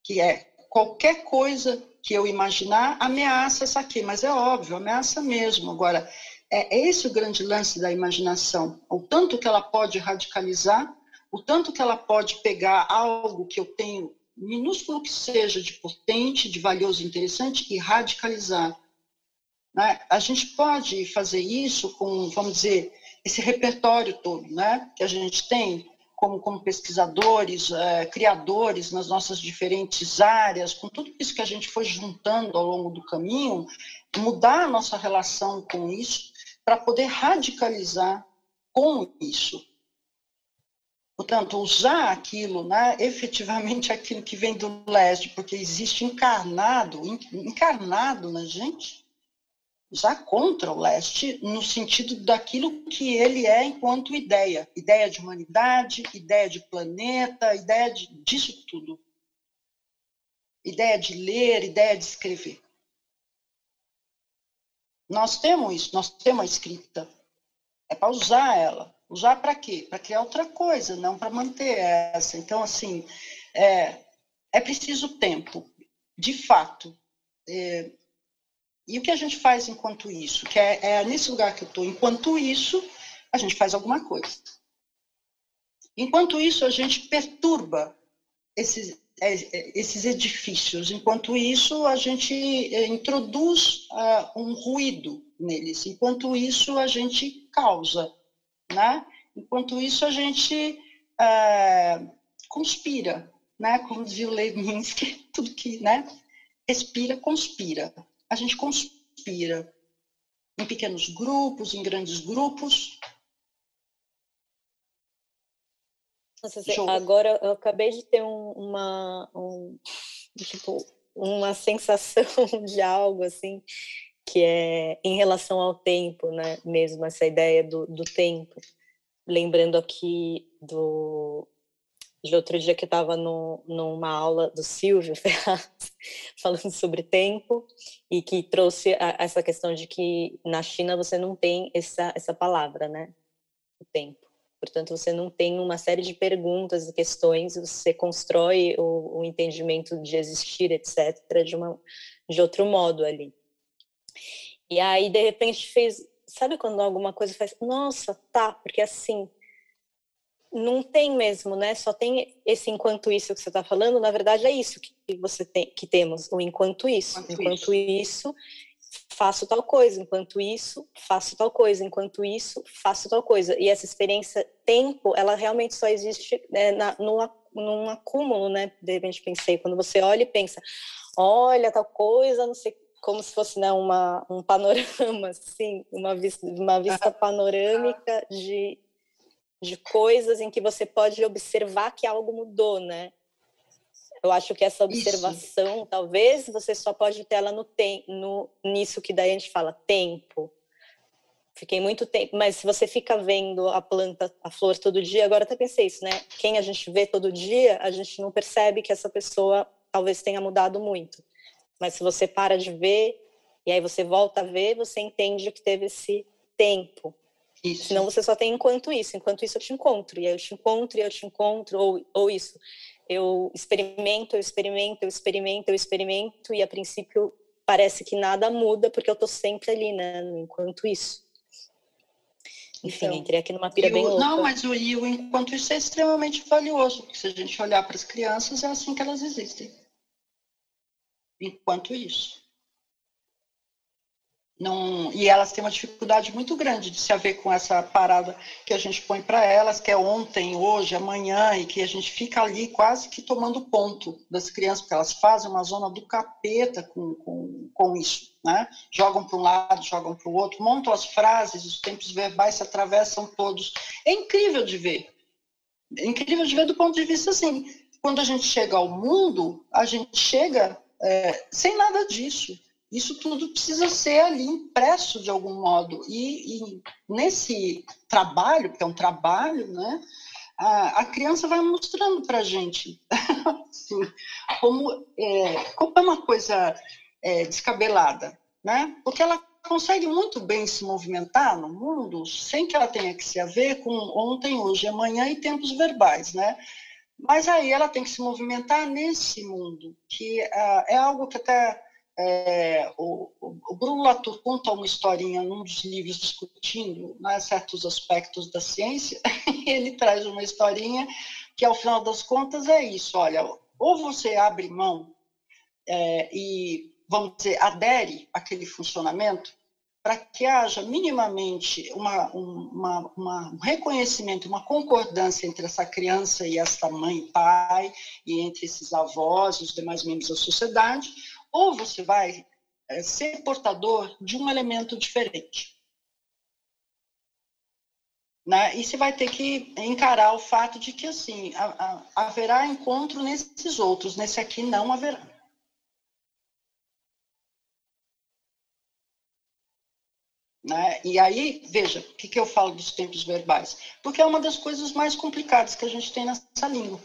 que é qualquer coisa que eu imaginar ameaça essa aqui, mas é óbvio, ameaça mesmo. Agora, é, esse o grande lance da imaginação, o tanto que ela pode radicalizar, o tanto que ela pode pegar algo que eu tenho, minúsculo que seja, de potente, de valioso, interessante, e radicalizar. Né? A gente pode fazer isso com, vamos dizer, esse repertório todo né, que a gente tem, como, como pesquisadores, é, criadores nas nossas diferentes áreas, com tudo isso que a gente foi juntando ao longo do caminho, mudar a nossa relação com isso para poder radicalizar com isso. Portanto, usar aquilo, né, efetivamente aquilo que vem do leste, porque existe encarnado, encarnado na gente, já contra o leste no sentido daquilo que ele é enquanto ideia, ideia de humanidade, ideia de planeta, ideia de, disso tudo. Ideia de ler, ideia de escrever. Nós temos isso, nós temos a escrita. É para usar ela. Usar para quê? Para criar outra coisa, não para manter essa. Então, assim, é, é preciso tempo, de fato. É, e o que a gente faz enquanto isso? Que é, é nesse lugar que eu estou. Enquanto isso, a gente faz alguma coisa. Enquanto isso, a gente perturba esses, é, é, esses edifícios. Enquanto isso, a gente é, introduz uh, um ruído neles. Enquanto isso, a gente causa. Né? Enquanto isso, a gente uh, conspira. Né? Como dizia o Levinsky, tudo que né? respira, conspira a gente conspira em pequenos grupos, em grandes grupos. Nossa, agora eu acabei de ter um, uma, um, tipo, uma sensação de algo assim que é em relação ao tempo, né? Mesmo essa ideia do, do tempo. Lembrando aqui do de outro dia que estava numa aula do Silvio Ferraz, falando sobre tempo, e que trouxe a, essa questão de que na China você não tem essa, essa palavra, né? O tempo. Portanto, você não tem uma série de perguntas e questões, você constrói o, o entendimento de existir, etc., de, uma, de outro modo ali. E aí, de repente, fez. Sabe quando alguma coisa faz. Nossa, tá, porque assim. Não tem mesmo, né? Só tem esse enquanto isso que você está falando. Na verdade, é isso que você tem, que temos, o enquanto isso. Enquanto, enquanto isso. isso, faço tal coisa. Enquanto isso, faço tal coisa. Enquanto isso, faço tal coisa. E essa experiência tempo, ela realmente só existe né, na, no, num acúmulo, né? De repente pensei, quando você olha e pensa, olha tal coisa, não sei como se fosse né, uma, um panorama, assim, uma vista, uma vista panorâmica de, de coisas em que você pode observar que algo mudou, né? Eu acho que essa observação, Isso. talvez você só pode ter ela no, tem, no nisso que daí a gente fala tempo. Fiquei muito tempo, mas se você fica vendo a planta, a flor todo dia, agora até pensei isso, né? Quem a gente vê todo dia, a gente não percebe que essa pessoa talvez tenha mudado muito. Mas se você para de ver e aí você volta a ver, você entende que teve esse tempo. Isso. Senão você só tem enquanto isso, enquanto isso eu te encontro, e aí eu te encontro, e eu te encontro, ou, ou isso. Eu experimento, eu experimento, eu experimento, eu experimento, e a princípio parece que nada muda, porque eu estou sempre ali, né, enquanto isso. Enfim, então, entrei aqui numa pira bem louca. Não, mas o, e o enquanto isso é extremamente valioso, porque se a gente olhar para as crianças, é assim que elas existem enquanto isso. Não, e elas têm uma dificuldade muito grande de se haver com essa parada que a gente põe para elas, que é ontem, hoje, amanhã, e que a gente fica ali quase que tomando ponto das crianças, porque elas fazem uma zona do capeta com, com, com isso. Né? Jogam para um lado, jogam para o outro, montam as frases, os tempos verbais se atravessam todos. É incrível de ver. É incrível de ver do ponto de vista assim. Quando a gente chega ao mundo, a gente chega é, sem nada disso. Isso tudo precisa ser ali impresso de algum modo. E, e nesse trabalho, que é um trabalho, né, a, a criança vai mostrando para a gente assim, como, é, como é uma coisa é, descabelada, né? porque ela consegue muito bem se movimentar no mundo sem que ela tenha que se haver com ontem, hoje, amanhã e tempos verbais, né? Mas aí ela tem que se movimentar nesse mundo, que uh, é algo que até é, o, o, Bruno Latour conta uma historinha num dos livros discutindo né, certos aspectos da ciência, ele traz uma historinha que, ao final das contas, é isso, olha, ou você abre mão é, e, vamos dizer, adere àquele funcionamento, para que haja minimamente uma, uma, uma, um reconhecimento, uma concordância entre essa criança e esta mãe e pai, e entre esses avós e os demais membros da sociedade, ou você vai é, ser portador de um elemento diferente. Né? E você vai ter que encarar o fato de que, assim, a, a, haverá encontro nesses outros, nesse aqui não haverá. Né? E aí, veja, o que, que eu falo dos tempos verbais? Porque é uma das coisas mais complicadas que a gente tem nessa língua.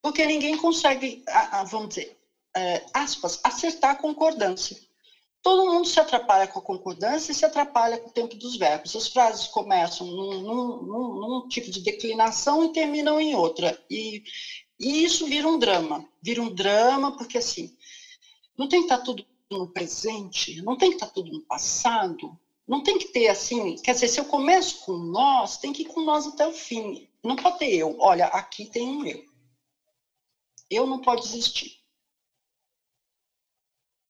Porque ninguém consegue, vamos dizer, é, aspas, acertar a concordância. Todo mundo se atrapalha com a concordância e se atrapalha com o tempo dos verbos. As frases começam num, num, num, tipo de declinação e terminam em outra. E, e isso vira um drama. Vira um drama porque, assim, não tem que estar tudo no presente, não tem que estar tudo no passado, não tem que ter assim, quer dizer, se eu começo com nós, tem que ir com nós até o fim. Não pode ter eu. Olha, aqui tem um eu. Eu não pode existir.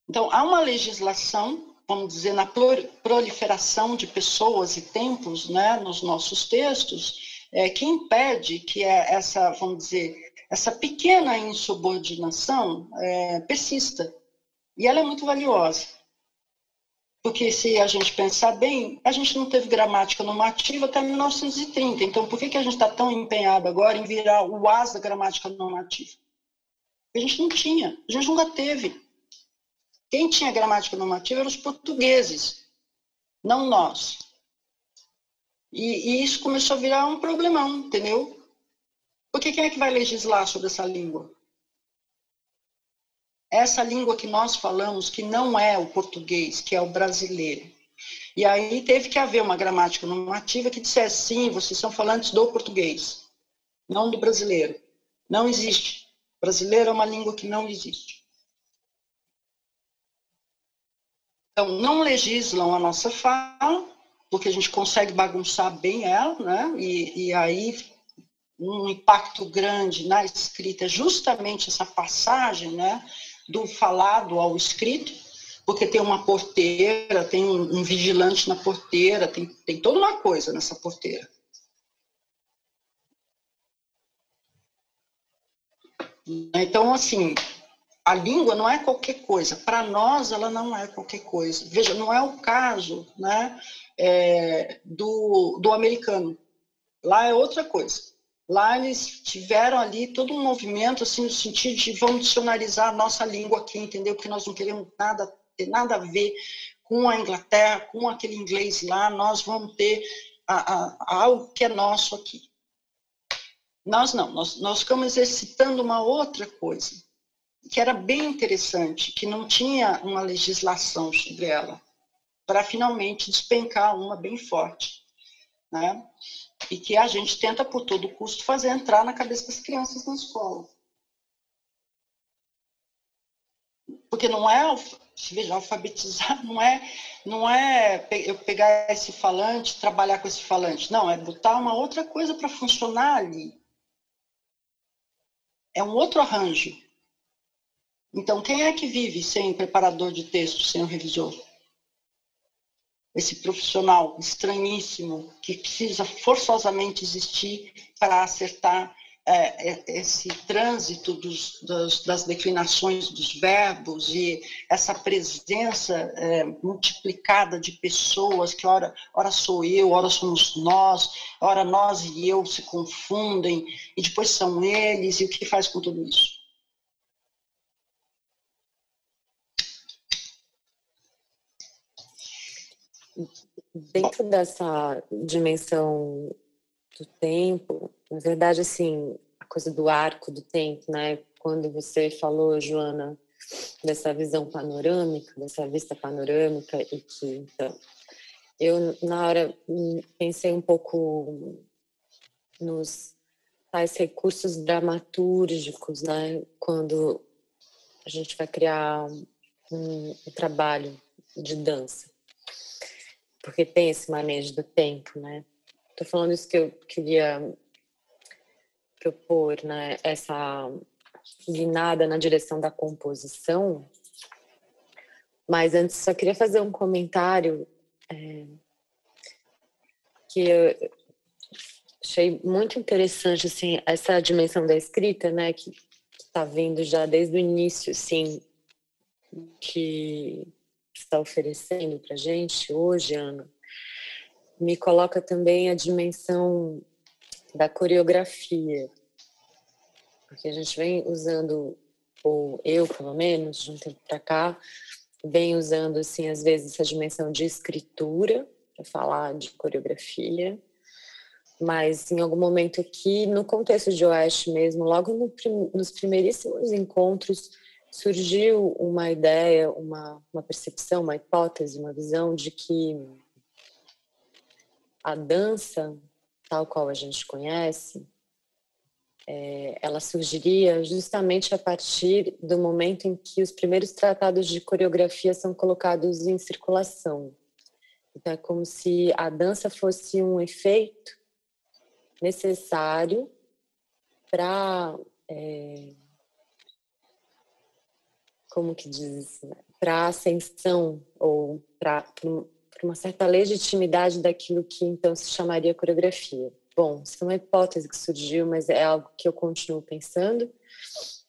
Então, há uma legislação, vamos dizer, na proliferação de pessoas e tempos né, nos nossos textos, é, que impede que é essa, vamos dizer, essa pequena insubordinação é, persista. E ela é muito valiosa. Porque se a gente pensar bem, a gente não teve gramática normativa até 1930. Então, por que, que a gente está tão empenhado agora em virar o as da gramática normativa? A gente não tinha, a gente nunca teve. Quem tinha gramática normativa eram os portugueses, não nós. E, e isso começou a virar um problemão, entendeu? Porque quem é que vai legislar sobre essa língua? essa língua que nós falamos, que não é o português, que é o brasileiro. E aí teve que haver uma gramática normativa que dissesse, sim, vocês são falantes do português, não do brasileiro. Não existe. Brasileiro é uma língua que não existe. Não legislam a nossa fala, porque a gente consegue bagunçar bem ela, né? E, e aí um impacto grande na escrita, justamente essa passagem, né? Do falado ao escrito, porque tem uma porteira, tem um, um vigilante na porteira, tem, tem toda uma coisa nessa porteira. Então, assim, a língua não é qualquer coisa. Para nós, ela não é qualquer coisa. Veja, não é o caso né, é, do, do americano. Lá é outra coisa. Lá eles tiveram ali todo um movimento assim no sentido de vamos dicionarizar a nossa língua aqui, entendeu? Porque nós não queremos nada ter nada a ver com a Inglaterra, com aquele inglês lá. Nós vamos ter a, a, algo que é nosso aqui. Nós não. Nós, nós ficamos exercitando uma outra coisa que era bem interessante, que não tinha uma legislação sobre ela, para finalmente despencar uma bem forte, né? E que a gente tenta por todo custo fazer entrar na cabeça das crianças na escola. Porque não é, veja, alfabetizar não é, não é eu pegar esse falante, trabalhar com esse falante, não, é botar uma outra coisa para funcionar ali. É um outro arranjo. Então, quem é que vive sem preparador de texto, sem um revisor? Esse profissional estranhíssimo que precisa forçosamente existir para acertar é, é, esse trânsito dos, das, declinações dos verbos e essa presença é, multiplicada de pessoas que ora, ora sou eu, ora somos nós, ora nós e eu se confundem e depois são eles e o que faz com tudo isso? Dentro dessa dimensão do tempo, na verdade, assim, a coisa do arco do tempo, né? Quando você falou, Joana, dessa visão panorâmica, dessa vista panorâmica, e que, então, eu, na hora, pensei um pouco nos tais recursos dramatúrgicos, né? Quando a gente vai criar um, um trabalho de dança porque tem esse manejo do tempo, né? Tô falando isso que eu queria propor, né? Essa guinada na direção da composição. Mas antes só queria fazer um comentário é, que eu achei muito interessante, assim, essa dimensão da escrita, né? Que está vindo já desde o início, assim, que está oferecendo para gente hoje, Ana, me coloca também a dimensão da coreografia, porque a gente vem usando, ou eu pelo menos, de um tempo para cá, vem usando assim às vezes essa dimensão de escritura para falar de coreografia, mas em algum momento aqui no contexto de Oeste mesmo, logo no, nos primeiríssimos encontros surgiu uma ideia, uma, uma percepção, uma hipótese, uma visão de que a dança, tal qual a gente conhece, é, ela surgiria justamente a partir do momento em que os primeiros tratados de coreografia são colocados em circulação. Então, é como se a dança fosse um efeito necessário para é, como que diz, para ascensão ou para uma certa legitimidade daquilo que então se chamaria coreografia. Bom, isso é uma hipótese que surgiu, mas é algo que eu continuo pensando.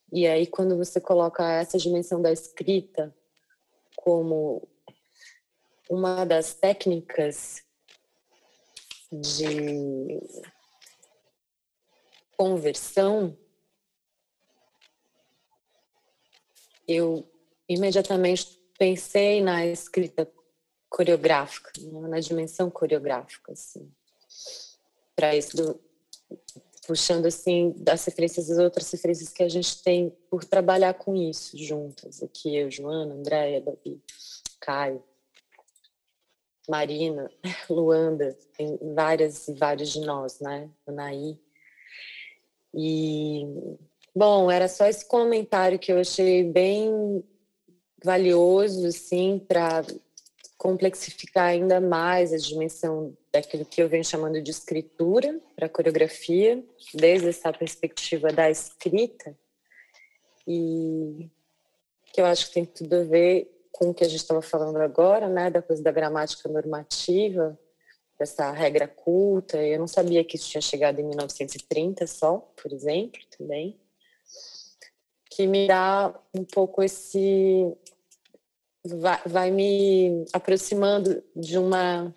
E aí, quando você coloca essa dimensão da escrita como uma das técnicas de conversão, eu imediatamente pensei na escrita coreográfica, na dimensão coreográfica, assim, para isso, do, puxando assim das referências das outras referências que a gente tem por trabalhar com isso juntas, aqui eu, Joana, Andréia, Davi, Caio, Marina, Luanda, tem várias e vários de nós, né, Anaí, e Bom, era só esse comentário que eu achei bem valioso, assim, para complexificar ainda mais a dimensão daquilo que eu venho chamando de escritura para coreografia, desde essa perspectiva da escrita, e que eu acho que tem tudo a ver com o que a gente estava falando agora, né, da coisa da gramática normativa, dessa regra culta. Eu não sabia que isso tinha chegado em 1930 só, por exemplo, também, que me dá um pouco esse vai, vai me aproximando de uma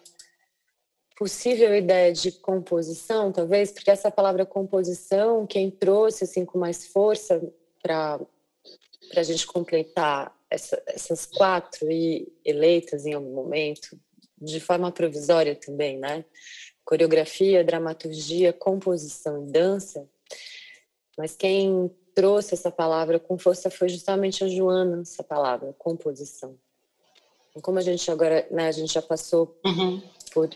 possível ideia de composição, talvez, porque essa palavra composição, quem trouxe assim com mais força para a gente completar essa, essas quatro e eleitas em algum momento, de forma provisória também, né? Coreografia, dramaturgia, composição e dança. Mas quem trouxe essa palavra com força foi justamente a Joana, essa palavra, composição. Como a gente agora, né, a gente já passou uhum. por,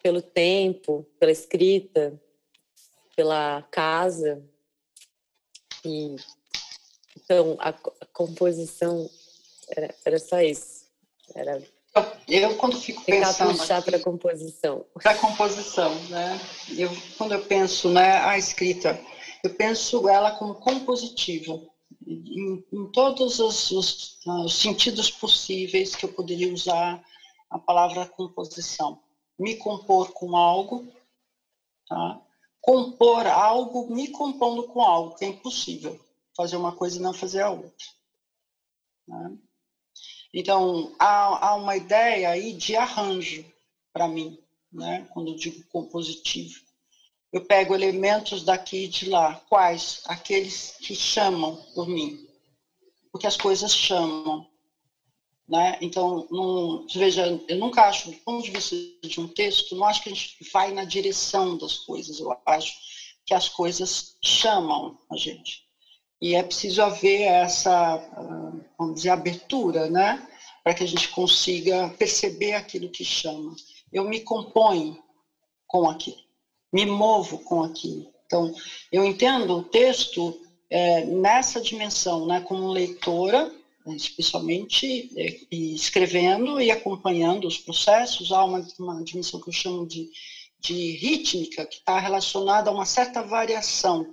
pelo tempo, pela escrita, pela casa, e então a, a composição era, era só isso. Era eu quando fico pensando para composição para composição né eu quando eu penso né a escrita eu penso ela como compositiva, em, em todos os, os, os, sentidos possíveis que eu poderia usar a palavra composição. Me compor com algo, tá? compor algo me compondo com algo, que é impossível fazer uma coisa e não fazer a outra. Né? Então, há, há uma ideia aí de arranjo para mim, né? quando eu digo compositivo eu pego elementos daqui e de lá. Quais? Aqueles que chamam por mim. Porque as coisas chamam. Né? Então, veja, eu nunca acho, do ponto de vista de um texto, não acho que a gente vai na direção das coisas. Eu acho que as coisas chamam a gente. E é preciso haver essa, ah, vamos dizer, abertura, né? Para que a gente consiga perceber aquilo que chama. Eu me componho com aquilo me movo com aquilo. Então, eu entendo o texto é, nessa dimensão, né, como leitora, especialmente é, escrevendo e acompanhando os processos, há uma, uma dimensão que eu chamo de, de rítmica, que está relacionada a uma certa variação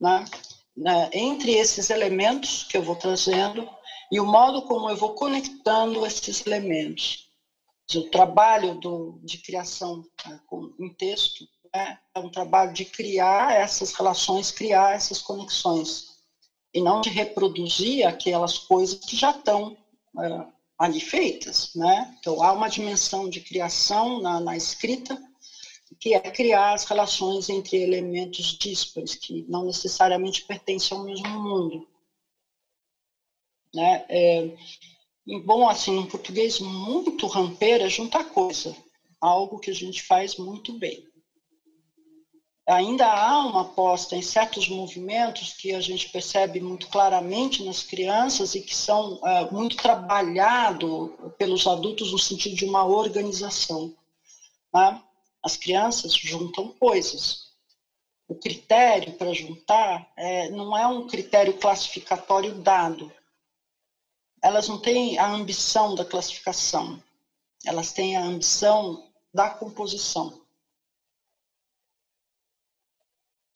né, né, entre esses elementos que eu vou trazendo e o modo como eu vou conectando esses elementos. O trabalho do, de criação né, com, em texto né? É um trabalho de criar essas relações, criar essas conexões, e não de reproduzir aquelas coisas que já estão é, ali feitas. Né? Então, há uma dimensão de criação na, na escrita, que é criar as relações entre elementos díspares, que não necessariamente pertencem ao mesmo mundo. Né? É, bom, assim, um português muito rampeiro é juntar coisa, algo que a gente faz muito bem ainda há uma aposta em certos movimentos que a gente percebe muito claramente nas crianças e que são é, muito trabalhados pelos adultos no sentido de uma organização. Né? As crianças juntam coisas. O critério para juntar é, não é um critério classificatório dado. Elas não têm a ambição da classificação, elas têm a ambição da composição.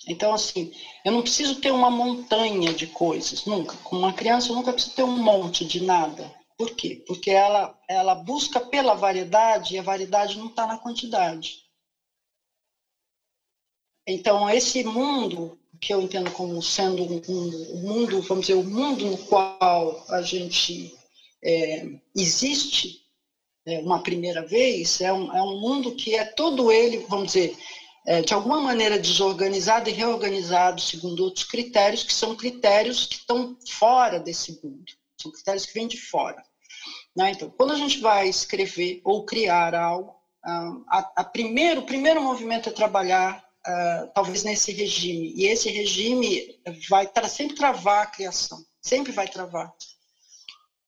Então, assim, eu não preciso ter uma montanha de coisas, nunca. Com uma criança, eu nunca preciso ter um monte de nada. Por quê? Porque ela, ela busca pela variedade e a variedade não está na quantidade. Então, esse mundo, que eu entendo como sendo um, um, mundo, vamos dizer, o um mundo no qual a gente é, existe é, uma primeira vez, é um, é um mundo que é todo ele, vamos dizer, é, de alguma maneira desorganizado e reorganizado segundo outros critérios, que são critérios que estão fora desse mundo, são critérios que vêm de fora. Né? Então, quando a gente vai escrever ou criar algo, ah, a, a primeiro, o primeiro movimento é trabalhar uh, talvez nesse regime, e esse regime vai tra sempre travar a criação, sempre vai travar.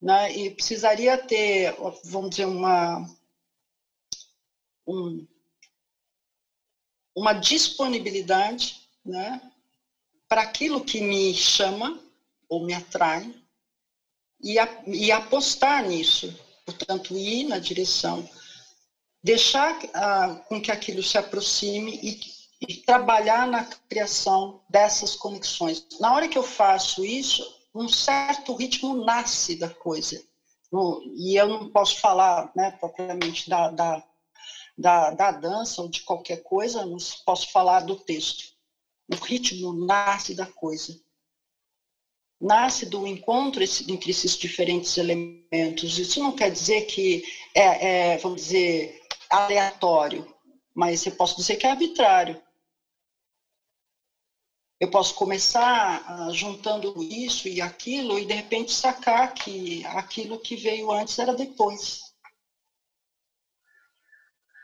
Né? E precisaria ter, vamos dizer, uma, um, uma disponibilidade né, para aquilo que me chama ou me atrai e, a, e apostar nisso portanto, ir na direção, deixar ah, com que aquilo se aproxime e, e trabalhar na criação dessas conexões. Na hora que eu faço isso, um certo ritmo nasce da coisa. E eu não posso falar né, propriamente da, da, da, da dança ou de qualquer coisa, não posso falar do texto. O ritmo nasce da coisa nasce do encontro entre esses diferentes elementos. Isso não quer dizer que é, é, vamos dizer, aleatório, mas eu posso dizer que é arbitrário. Eu posso começar ah, juntando isso e aquilo e de repente sacar que aquilo que veio antes era depois.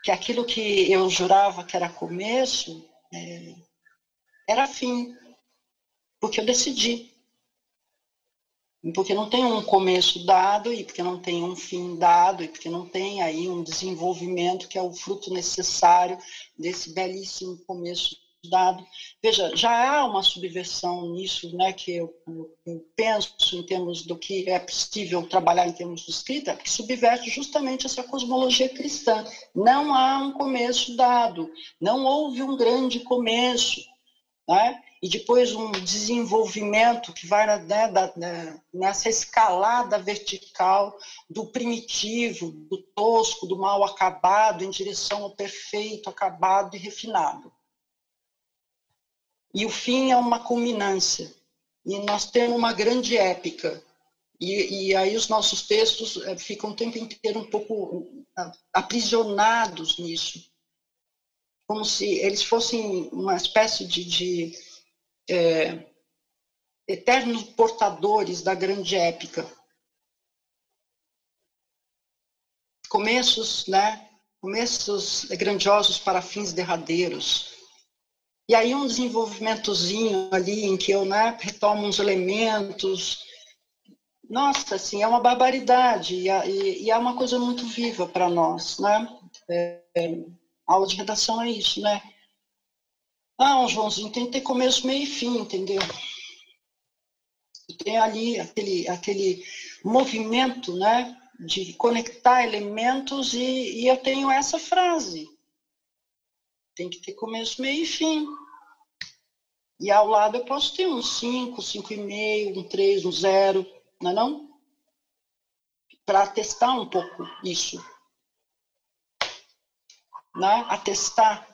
Que aquilo que eu jurava que era começo é, era fim, porque eu decidi. Porque não tem um começo dado e porque não tem um fim dado e porque não tem aí um desenvolvimento que é o fruto necessário desse belíssimo começo dado. Veja, já há uma subversão nisso, né, que eu, eu, penso em termos do que é possível trabalhar em termos de escrita, que subverte justamente essa cosmologia cristã. Não há um começo dado, não houve um grande começo, né? e depois um desenvolvimento que vai né, da, nessa escalada vertical do primitivo, do tosco, do mal acabado, em direção ao perfeito, acabado e refinado. E o fim é uma culminância. E nós temos uma grande épica. E, e aí os nossos textos eh, ficam o tempo inteiro um pouco ah, aprisionados nisso. Como se eles fossem uma espécie de, de é, eternos portadores da grande épica. Começos, né? Começos grandiosos para fins derradeiros. E aí um desenvolvimentozinho ali em que eu né, retomo uns elementos. Nossa, assim, é uma barbaridade e, é uma coisa muito viva para nós, né? É, a aula de redação é isso, né? Ah, Joãozinho, tem que ter começo, meio e fim, entendeu? Tem ali aquele, aquele movimento, né, de conectar elementos e, e eu tenho essa frase. Tem que ter começo, meio e fim. E ao lado eu posso ter um 5, 5,5, um 3, um 0, não é não? Para testar um pouco isso. Né? Atestar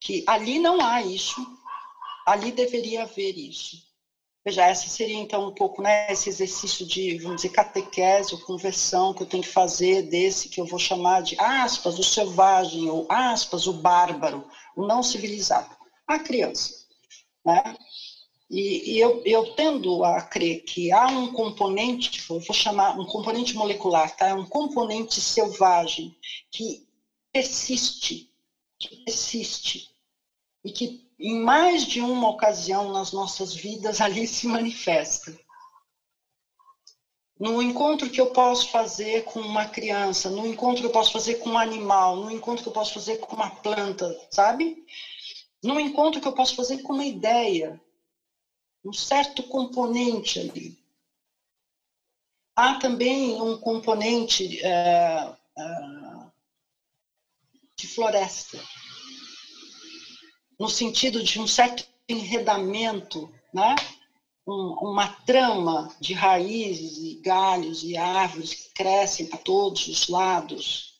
que ali não há isso, ali deveria haver isso. Veja, essa seria então um pouco né, esse exercício de, vamos dizer, catequese ou conversão que eu tenho que fazer desse que eu vou chamar de aspas, o selvagem, ou aspas, o bárbaro, o não civilizado, a criança. Né? E, e eu, eu, tendo a crer que há um componente, eu vou chamar um componente molecular, tá? um componente selvagem que persiste, que persiste, e que em mais de uma ocasião nas nossas vidas ali se manifesta. No encontro que eu posso fazer com uma criança, no encontro que eu posso fazer com um animal, no encontro que eu posso fazer com uma planta, sabe? No encontro que eu posso fazer com uma ideia, um certo componente ali. Há também um componente é, é, de floresta no sentido de um certo enredamento, né? Um, uma trama de raízes e galhos e árvores que crescem para todos os lados.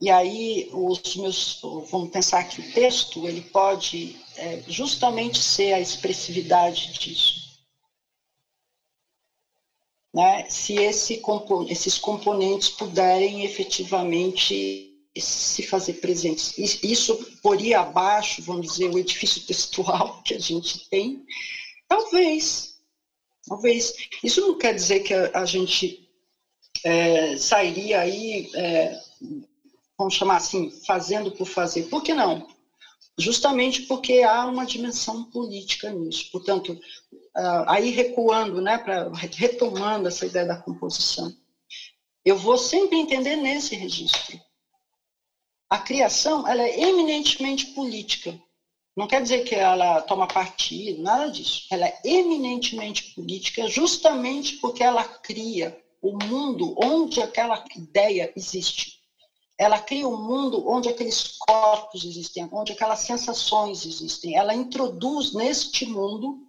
E aí os meus, vamos pensar que o texto ele pode é, justamente ser a expressividade disso. Né? Se esse, esses componentes puderem efetivamente se fazer presentes. Isso poria abaixo, vamos dizer, o edifício textual que a gente tem? Talvez, talvez. Isso não quer dizer que a, a gente é, sairia aí, é, vamos chamar assim, fazendo por fazer. Por que não? Justamente porque há uma dimensão política nisso. Portanto, aí recuando, né, pra, retomando essa ideia da composição, eu vou sempre entender nesse registro a criação ela é eminentemente política. Não quer dizer que ela toma partido, nada disso. Ela é eminentemente política justamente porque ela cria o mundo onde aquela ideia existe. Ela cria um mundo onde aqueles corpos existem, onde aquelas sensações existem. Ela introduz neste mundo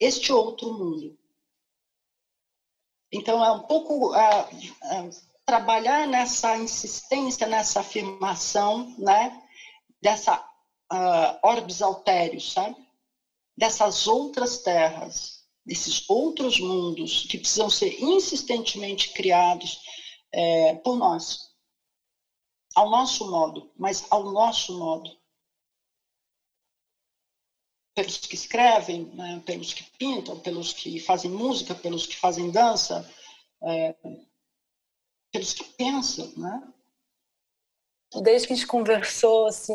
este outro mundo. Então, é um pouco é, é, trabalhar nessa insistência, nessa afirmação, né? Dessa uh, orbis altérios, sabe? Dessas outras terras, desses outros mundos que precisam ser insistentemente criados é, por nós, ao nosso modo, mas ao nosso modo. Pelos que escrevem, né, pelos que pintam, pelos que fazem música, pelos que fazem dança, é, pelos que pensam, né? Desde que a gente conversou, assim,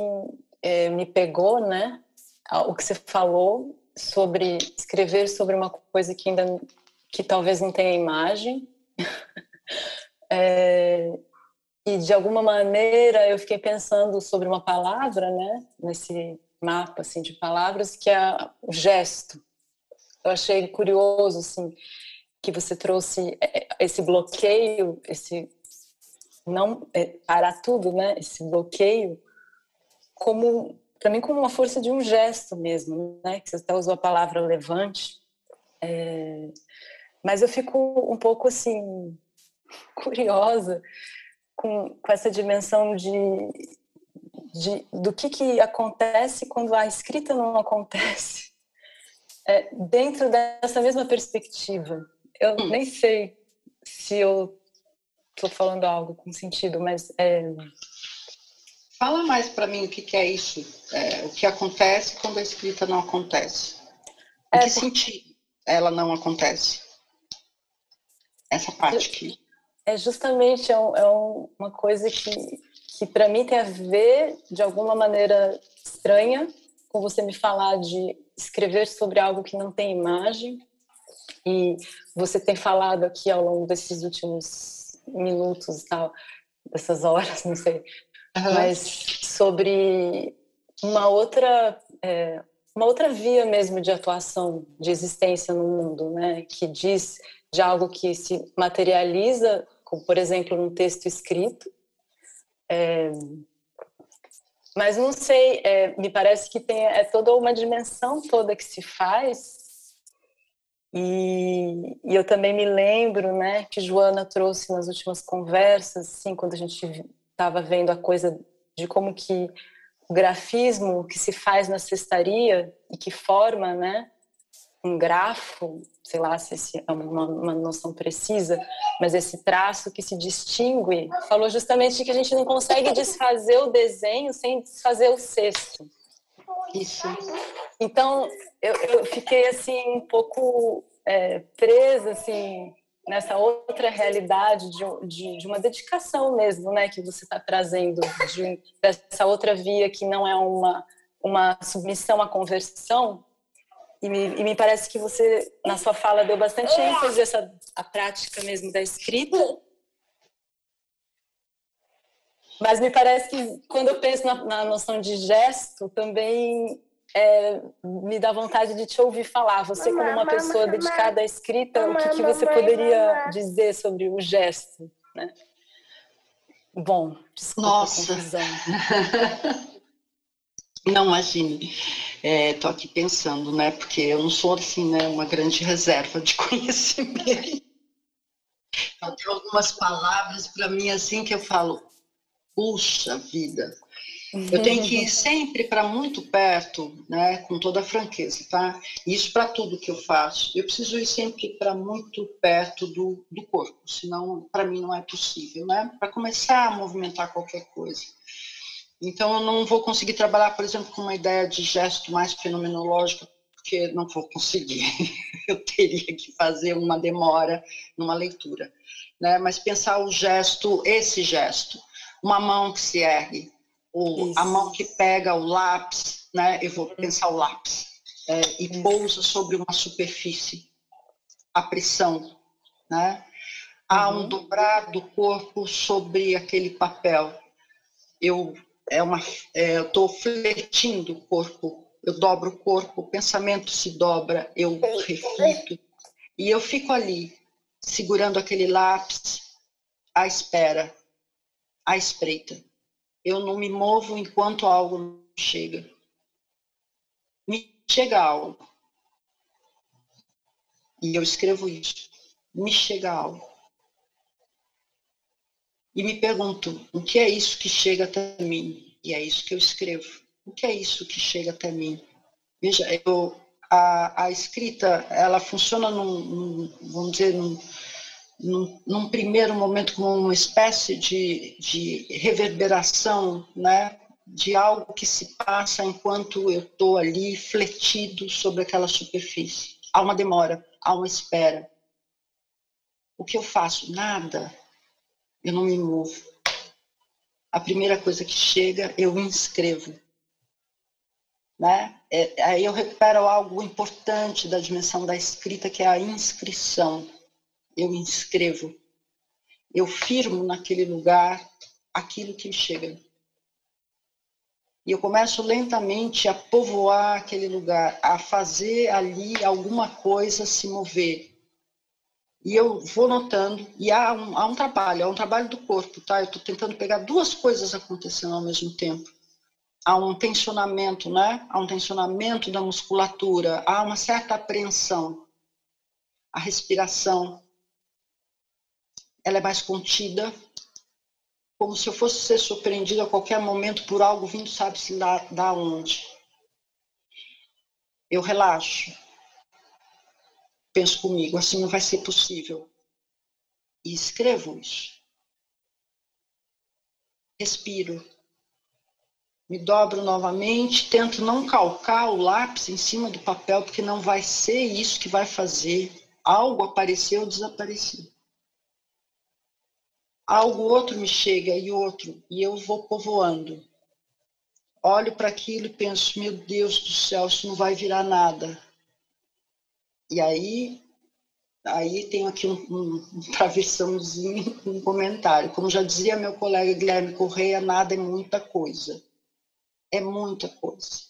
é, me pegou, né? O que você falou sobre escrever sobre uma coisa que ainda que talvez não tenha imagem. é, e de alguma maneira eu fiquei pensando sobre uma palavra, né? Nesse mapa assim de palavras que é o gesto. Eu achei curioso assim que você trouxe é, esse bloqueio, esse não é, parar tudo, né? Esse bloqueio como para mim como uma força de um gesto mesmo, né? Que você até usou a palavra levante, é, mas eu fico um pouco assim curiosa com, com essa dimensão de, de do que que acontece quando a escrita não acontece é, dentro dessa mesma perspectiva. Eu hum. nem sei se eu estou falando algo com sentido, mas é, Fala mais para mim o que, que é isso, é, o que acontece quando a escrita não acontece. Em é, que sentido ela não acontece? Essa parte aqui. É justamente é, um, é uma coisa que, que para mim tem a ver, de alguma maneira estranha, com você me falar de escrever sobre algo que não tem imagem. E você tem falado aqui ao longo desses últimos minutos, tal, dessas horas, não sei, uhum. mas sobre uma outra é, uma outra via mesmo de atuação, de existência no mundo, né? Que diz de algo que se materializa, como por exemplo num texto escrito. É, mas não sei, é, me parece que tem é toda uma dimensão toda que se faz. E, e, eu também me lembro, né, que Joana trouxe nas últimas conversas, assim, quando a gente estava vendo a coisa de como que o grafismo que se faz na cestaria e que forma, né, um grafo, sei lá se é uma, uma, noção precisa, mas esse traço que se distingue, falou justamente que a gente não consegue desfazer o desenho sem desfazer o cesto. Isso. Então, eu, eu fiquei assim um pouco é, presa assim nessa outra realidade de, de, de, uma dedicação mesmo, né, que você está trazendo, de, dessa outra via que não é uma, uma submissão à conversão. E me, e me parece que você, na sua fala, deu bastante ênfase essa a prática mesmo da escrita. Mas me parece que quando eu penso na, na noção de gesto, também é, me dá vontade de te ouvir falar. Você, como uma pessoa dedicada à escrita, o que, que você poderia dizer sobre o gesto? Né? Bom, desculpa Nossa. Não, imagine. Estou é, aqui pensando, né? Porque eu não sou assim, né? Uma grande reserva de conhecimento. Então, tem algumas palavras para mim assim que eu falo, puxa vida, eu tenho que ir sempre para muito perto, né, com toda a franqueza, tá? Isso para tudo que eu faço. Eu preciso ir sempre para muito perto do, do corpo, senão para mim não é possível, né? Para começar a movimentar qualquer coisa. Então eu não vou conseguir trabalhar, por exemplo, com uma ideia de gesto mais fenomenológica, porque não vou conseguir. eu teria que fazer uma demora numa leitura, né? Mas pensar o gesto, esse gesto, uma mão que se ergue, o, a mão que pega o lápis, né? Eu vou pensar o lápis é, e pousa sobre uma superfície, a pressão, né? Há um uhum. dobrar do corpo sobre aquele papel. Eu é uma, é, eu estou fletindo o corpo. Eu dobro o corpo, o pensamento se dobra, eu reflito e eu fico ali segurando aquele lápis à espera, à espreita. Eu não me movo enquanto algo não chega. Me chega algo. E eu escrevo isso. Me chega algo. E me pergunto, o que é isso que chega até mim? E é isso que eu escrevo. O que é isso que chega até mim? Veja, eu, a, a escrita, ela funciona num, num vamos dizer, num, num, num, primeiro momento como uma espécie de, de reverberação, né? de algo que se passa enquanto eu estou ali fletido sobre aquela superfície. Há uma demora, há uma espera. O que eu faço? Nada. Eu não me movo. A primeira coisa que chega, eu inscrevo. Né? É, aí eu recupero algo importante da dimensão da escrita, que é a inscrição. Eu inscrevo. Eu firmo naquele lugar aquilo que me chega. E eu começo lentamente a povoar aquele lugar, a fazer ali alguma coisa se mover. E eu vou notando, e há um, há um trabalho, há um trabalho do corpo, tá? Eu estou tentando pegar duas coisas acontecendo ao mesmo tempo. Há um tensionamento, né? Há um tensionamento da musculatura, há uma certa apreensão. A respiração, ela é mais contida, como se eu fosse ser surpreendido a qualquer momento por algo vindo, sabe-se lá da onde. Eu relaxo. Penso comigo, assim não vai ser possível. E escrevo isso. Respiro. Me dobro novamente, tento não calcar o lápis em cima do papel, porque não vai ser isso que vai fazer. Algo apareceu ou desapareceu algo outro me chega e outro, e eu vou povoando. Olho para aquilo e penso, meu Deus do céu, isso não vai virar nada. E aí, aí tenho aqui um, um, um travessãozinho, um comentário. Como já dizia meu colega Guilherme Correia, nada é muita coisa. É muita coisa.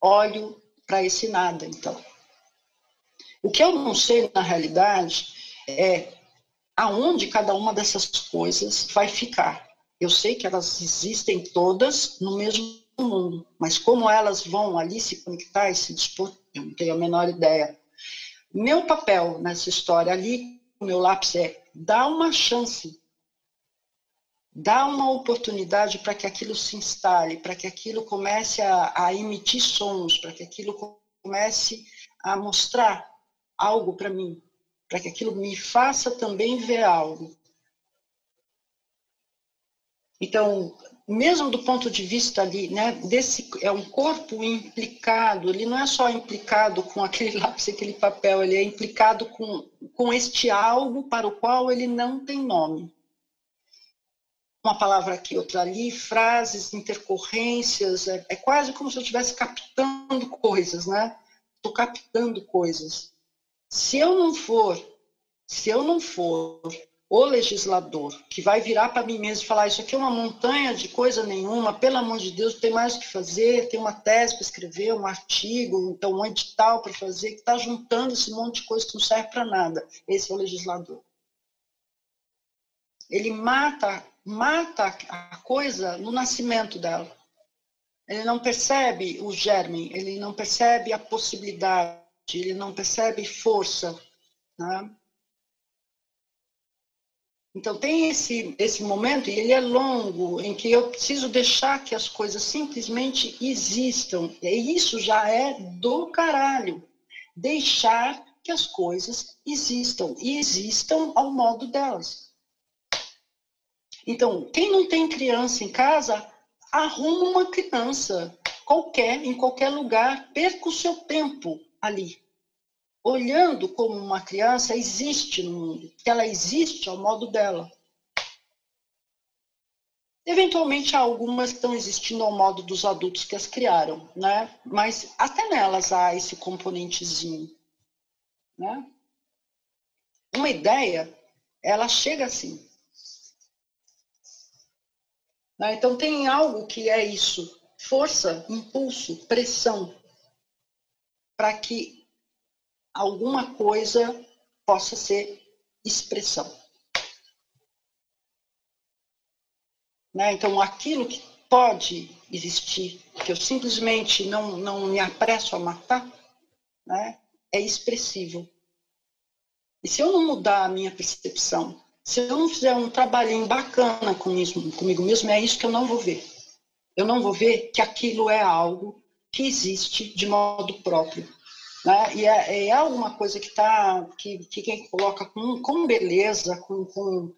Olho para esse nada, então. O que eu não sei, na realidade, é aonde cada uma dessas coisas vai ficar. Eu sei que elas existem todas no mesmo mundo, mas como elas vão ali se conectar e se dispor, eu não tenho a menor ideia. Meu papel nessa história ali, meu lápis é dar uma chance, dar uma oportunidade para que aquilo se instale, para que aquilo comece a, a emitir sons, para que aquilo comece a mostrar algo para mim, para que aquilo me faça também ver algo. Então, mesmo do ponto de vista ali, né, desse é um corpo implicado, ele não é só implicado com aquele lápis, aquele papel, ele é implicado com, com este algo para o qual ele não tem nome. Uma palavra aqui, outra ali, frases, intercorrências, é, é quase como se eu estivesse captando coisas, né? Estou captando coisas. Se eu não for, se eu não for o legislador que vai virar para mim mesmo e falar isso aqui é uma montanha de coisa nenhuma, pelo amor de Deus, tem mais o que fazer, tem uma tese para escrever, um artigo, então um edital para fazer, que está juntando esse monte de coisa que não serve para nada. Esse é o legislador. Ele mata, mata a coisa no nascimento dela. Ele não percebe o germe, ele não percebe a possibilidade, ele não percebe força. Né? Então, tem esse, esse momento, e ele é longo, em que eu preciso deixar que as coisas simplesmente existam. E isso já é do caralho. Deixar que as coisas existam. E existam ao modo delas. Então, quem não tem criança em casa, arruma uma criança, qualquer, em qualquer lugar, perca o seu tempo ali olhando como uma criança existe no mundo, que ela existe ao modo dela. Eventualmente há algumas que estão existindo ao modo dos adultos que as criaram, né? Mas até nelas há esse componentezinho, né? Uma ideia, ela chega assim. Né? Então tem algo que é isso: força, impulso, pressão, para que alguma coisa possa ser expressão. Né? Então, aquilo que pode existir, que eu simplesmente não, não me apresso a matar, né? é expressivo. E se eu não mudar a minha percepção, se eu não fizer um trabalhinho bacana comigo, mesmo, é isso que eu não vou ver. Eu não vou ver que aquilo é algo que existe de modo próprio. Né? E é, é alguma coisa que está, que, que quem coloca com, com beleza, com, com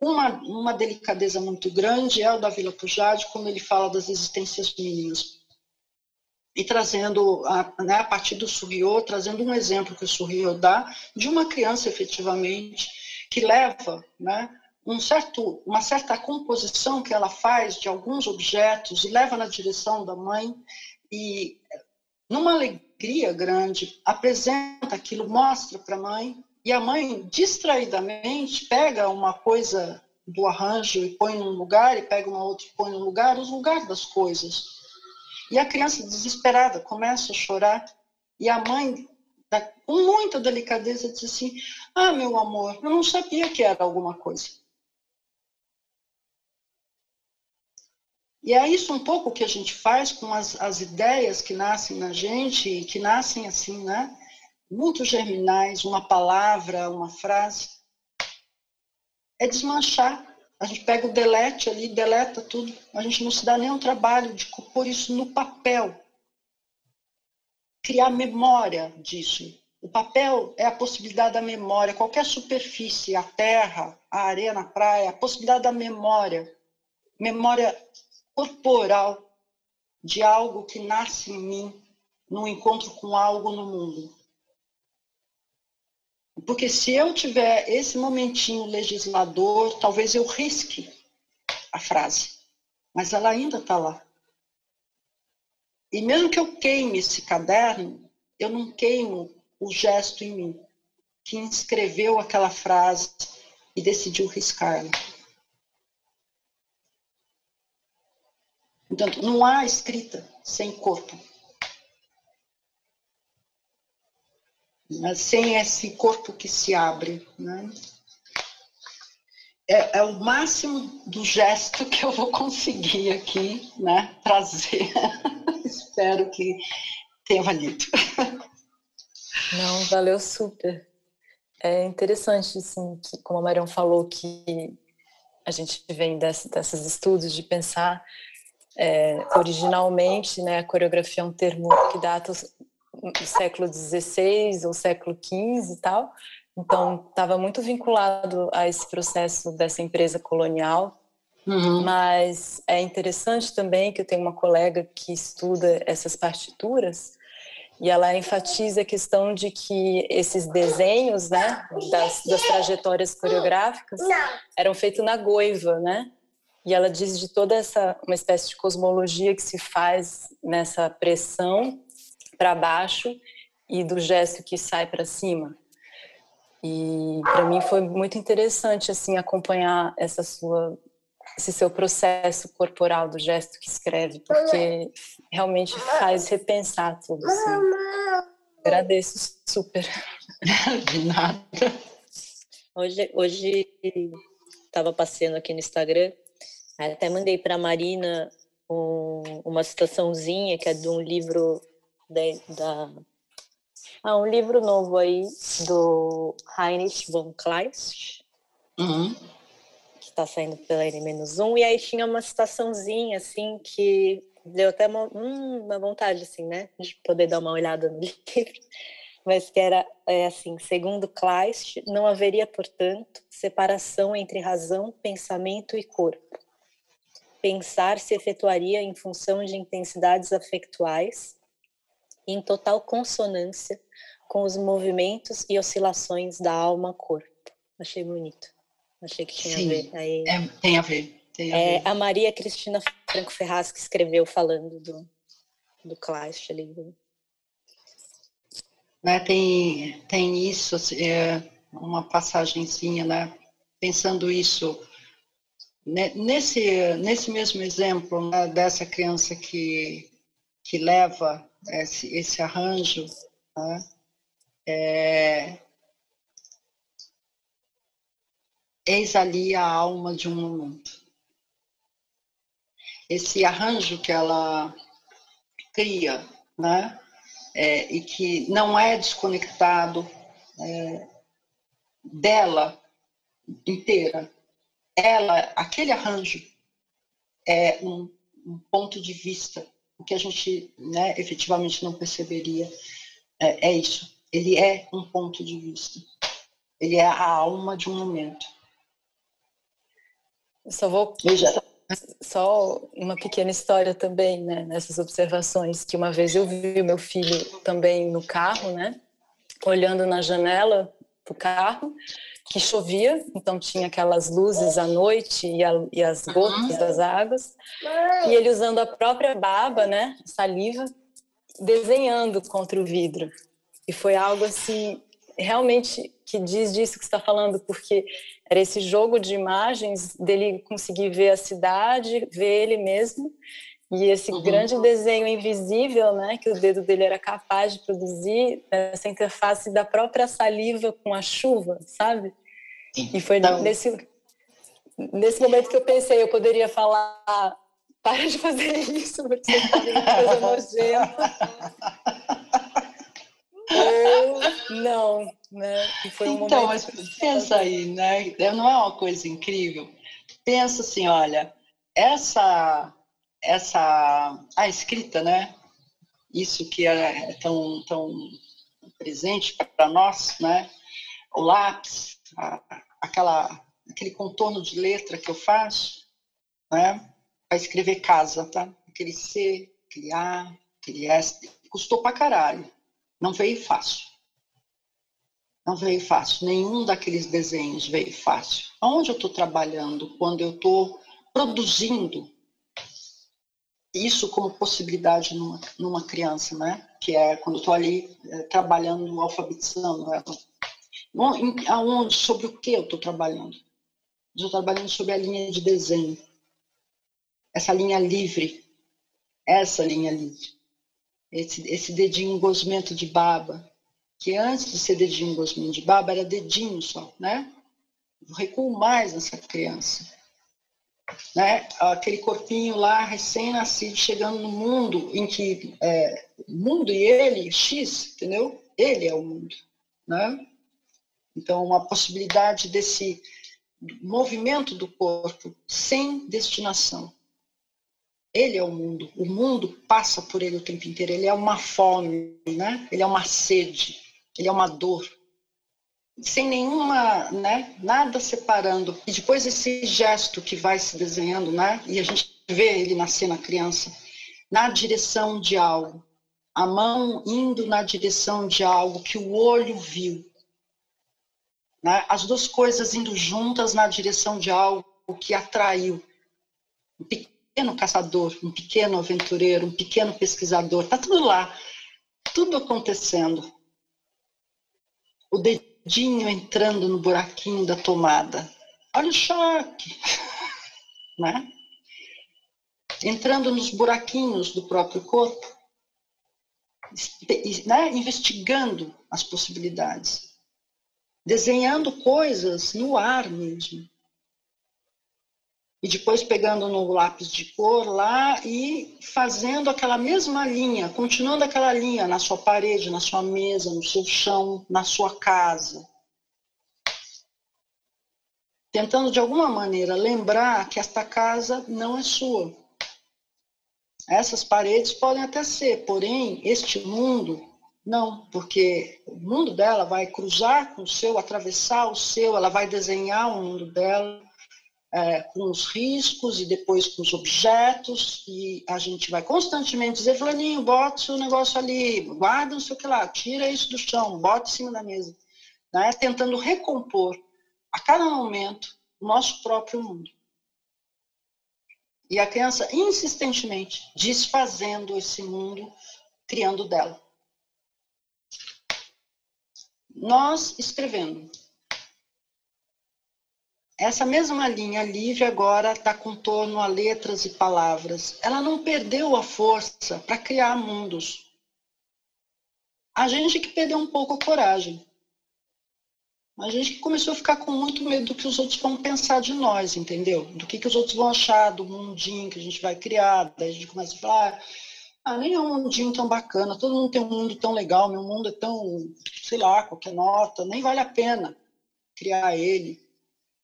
uma, uma delicadeza muito grande, é o da Vila Pujade, quando ele fala das existências mínimas. E trazendo, a, né, a partir do Surriot, trazendo um exemplo que o Surriot dá de uma criança, efetivamente, que leva né, um certo, uma certa composição que ela faz de alguns objetos e leva na direção da mãe e, numa alegria grande, apresenta aquilo, mostra para a mãe e a mãe, distraidamente, pega uma coisa do arranjo e põe num lugar, e pega uma outra e põe num lugar, os lugares das coisas. E a criança, desesperada, começa a chorar, e a mãe com muita delicadeza, diz assim: Ah, meu amor, eu não sabia que era alguma coisa. E é isso um pouco que a gente faz com as, as ideias que nascem na gente, que nascem assim, né? Muito germinais, uma palavra, uma frase. É desmanchar. A gente pega o delete ali, deleta tudo. A gente não se dá nenhum trabalho de pôr isso no papel. Criar memória disso. O papel é a possibilidade da memória. Qualquer superfície, a terra, a areia na praia, a possibilidade da memória. Memória corporal de algo que nasce em mim no encontro com algo no mundo. Porque se eu tiver esse momentinho legislador, talvez eu risque a frase, mas ela ainda está lá. E mesmo que eu queime esse caderno, eu não queimo o gesto em mim, que inscreveu aquela frase e decidiu riscá-la. Portanto, não há escrita sem corpo. Sem esse corpo que se abre. Né? É, é, o máximo do gesto que eu vou conseguir aqui né, trazer. Espero que tenha valido. Não, valeu super. É interessante, assim, que, como a Marion falou, que a gente vem desse, desses estudos de pensar é, originalmente, né, a coreografia é um termo que data do século XVI ou século XV e tal, então estava muito vinculado a esse processo dessa empresa colonial. Uhum. Mas é interessante também que eu tenho uma colega que estuda essas partituras e ela enfatiza a questão de que esses desenhos, né, das, das trajetórias coreográficas eram feitos na goiva, né? E ela diz de toda essa uma espécie de cosmologia que se faz nessa pressão para baixo e do gesto que sai para cima. E para mim foi muito interessante assim acompanhar essa sua esse seu processo corporal do gesto que escreve, porque realmente faz repensar tudo. Assim. Agradeço super. De nada. Hoje, hoje estava passeando aqui no Instagram, até mandei para a Marina um, uma citaçãozinha que é de um livro de, da ah, um livro novo aí do Heinrich von Kleist. Uhum está saindo pela N-1, e aí tinha uma citaçãozinha, assim, que deu até uma, hum, uma vontade, assim, né, de poder dar uma olhada no livro, mas que era, é, assim, segundo Kleist, não haveria, portanto, separação entre razão, pensamento e corpo. Pensar se efetuaria em função de intensidades afetuais, em total consonância com os movimentos e oscilações da alma-corpo. Achei bonito. Achei que tinha Sim, a ver. Aí, é, tem a ver. Tem a, é, ver. a Maria Cristina Franco Ferraz que escreveu falando do, do Kleist ali. Né, tem, tem isso, é, uma passagenzinha, né, pensando isso, nesse, nesse mesmo exemplo né, dessa criança que, que leva esse, esse arranjo, né, é, Eis ali a alma de um momento. Esse arranjo que ela cria, né? É, e que não é desconectado é, dela inteira. Ela, aquele arranjo é um, um, ponto de vista, o que a gente né, efetivamente não perceberia é, é isso. Ele é um ponto de vista. Ele é a alma de um momento. só vou Veja. Só uma pequena história também, né, nessas observações, que uma vez eu vi o meu filho também no carro, né, olhando na janela do carro, que chovia, então tinha aquelas luzes à noite e, a, e as gotas das águas, e ele usando a própria baba, né, saliva, desenhando contra o vidro. E foi algo assim realmente que diz disso que está falando, porque era esse jogo de imagens dele conseguir ver a cidade, ver ele mesmo, e esse uhum. grande desenho invisível, né, que o dedo dele era capaz de produzir, essa interface da própria saliva com a chuva, sabe? E foi então... nesse nesse momento que eu pensei, eu poderia falar, para de fazer isso, porque você está coisa nojenta. Ou não, né? Um então, mas pensa aí, né? Não é uma coisa incrível? Pensa assim, olha, essa essa a escrita, né? Isso que é tão tão presente para nós, né? O lápis, a, aquela aquele contorno de letra que eu faço, né? Para escrever casa, tá? Aquele C, aquele A, aquele S, custou para caralho não veio fácil. Não veio fácil. Nenhum daqueles desenhos veio fácil. Onde eu estou trabalhando quando eu estou produzindo isso como possibilidade numa, numa criança, né? Que é quando eu estou ali é, trabalhando, alfabetizando ela. Aonde, sobre o que eu estou trabalhando? Estou trabalhando sobre a linha de desenho. Essa linha livre. Essa linha livre esse, esse dedinho gosmento de baba, que antes de ser dedinho gosmento de baba era dedinho só, né? Eu recuo mais nessa criança. Né? Aquele corpinho lá, recém-nascido, chegando no mundo em que é, mundo e ele, X, entendeu? Ele é o mundo, né? Então, uma possibilidade desse movimento do corpo sem destinação. Ele é o mundo. O mundo passa por ele o tempo inteiro. Ele é uma fome, né? Ele é uma sede. Ele é uma dor. Sem nenhuma, né? Nada separando. E depois esse gesto que vai se desenhando, né? E a gente vê ele nascer na criança, na direção de algo. A mão indo na direção de algo que o olho viu. Né? As duas coisas indo juntas na direção de algo que atraiu pequeno caçador, um pequeno aventureiro, um pequeno pesquisador, está tudo lá, tudo acontecendo. O dedinho entrando no buraquinho da tomada. Olha o choque, né? Entrando nos buraquinhos do próprio corpo, né? investigando as possibilidades, desenhando coisas no ar mesmo e depois pegando no lápis de cor lá e fazendo aquela mesma linha, continuando aquela linha na sua parede, na sua mesa, no seu chão, na sua casa. Tentando de alguma maneira lembrar que esta casa não é sua. Essas paredes podem até ser, porém, este mundo não, porque o mundo dela vai cruzar com o seu, atravessar o seu, ela vai desenhar o mundo dela é, com os riscos e depois com os objetos, e a gente vai constantemente dizer, fulaninho, bota o negócio ali, guarda não sei o que lá, tira isso do chão, bota em cima da mesa, né? tentando recompor a cada momento o nosso próprio mundo. E a criança insistentemente desfazendo esse mundo, criando dela. Nós escrevendo, essa mesma linha livre agora dá contorno a letras e palavras. Ela não perdeu a força para criar mundos. A gente que perdeu um pouco a coragem. A gente começou a ficar com muito medo do que os outros vão pensar de nós, entendeu? Do que, que os outros vão achar do mundinho que a gente vai criar. Daí a gente começa a falar, ah, nem é um mundinho tão bacana, todo mundo tem um mundo tão legal, meu mundo é tão, sei lá, qualquer nota, nem vale a pena criar ele.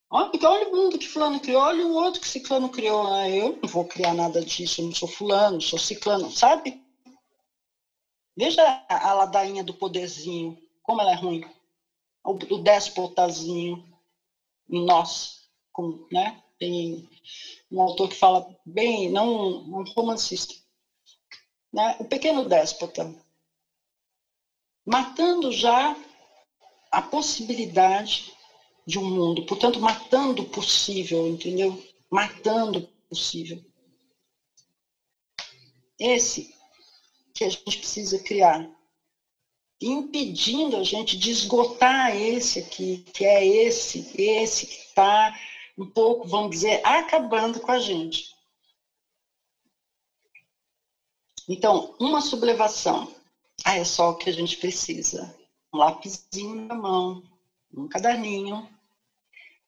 Olha, porque olha o mundo que fulano criou, olha o outro que ciclano criou. Né? Eu não vou criar nada disso, eu não sou fulano, sou ciclano, sabe? Veja a ladainha do poderzinho, como ela é ruim. O, o déspotazinho em nós, como, né? Tem um autor que fala bem, não um romancista, né? o pequeno déspota, matando já a possibilidade de um mundo, portanto, matando o possível, entendeu? Matando o possível. Esse que a gente precisa criar, impedindo a gente de esgotar esse aqui, que é esse, esse que está um pouco, vamos dizer, acabando com a gente. Então, uma sublevação. Ah, é só o que a gente precisa. Um lapisinho na mão, um caderninho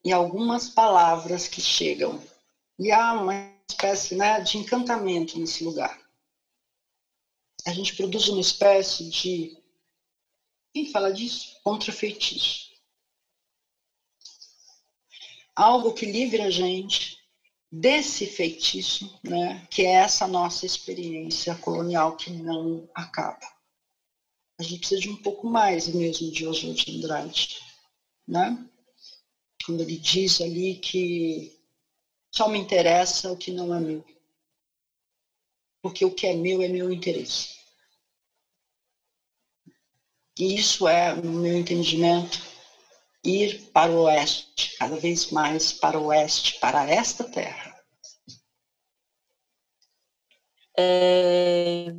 e algumas palavras que chegam. E há uma espécie né, de encantamento nesse lugar. A gente produz uma espécie de. Quem fala disso? Contra-feitiço. Algo que livre a gente desse feitiço, né, que é essa nossa experiência colonial que não acaba. A gente precisa de um pouco mais mesmo de Oswald de Andrade, né? Quando ele diz ali que só me interessa o que não é meu. Porque o que é meu é meu interesse. E isso é, no meu entendimento, ir para o oeste, cada vez mais para o oeste, para esta terra. É,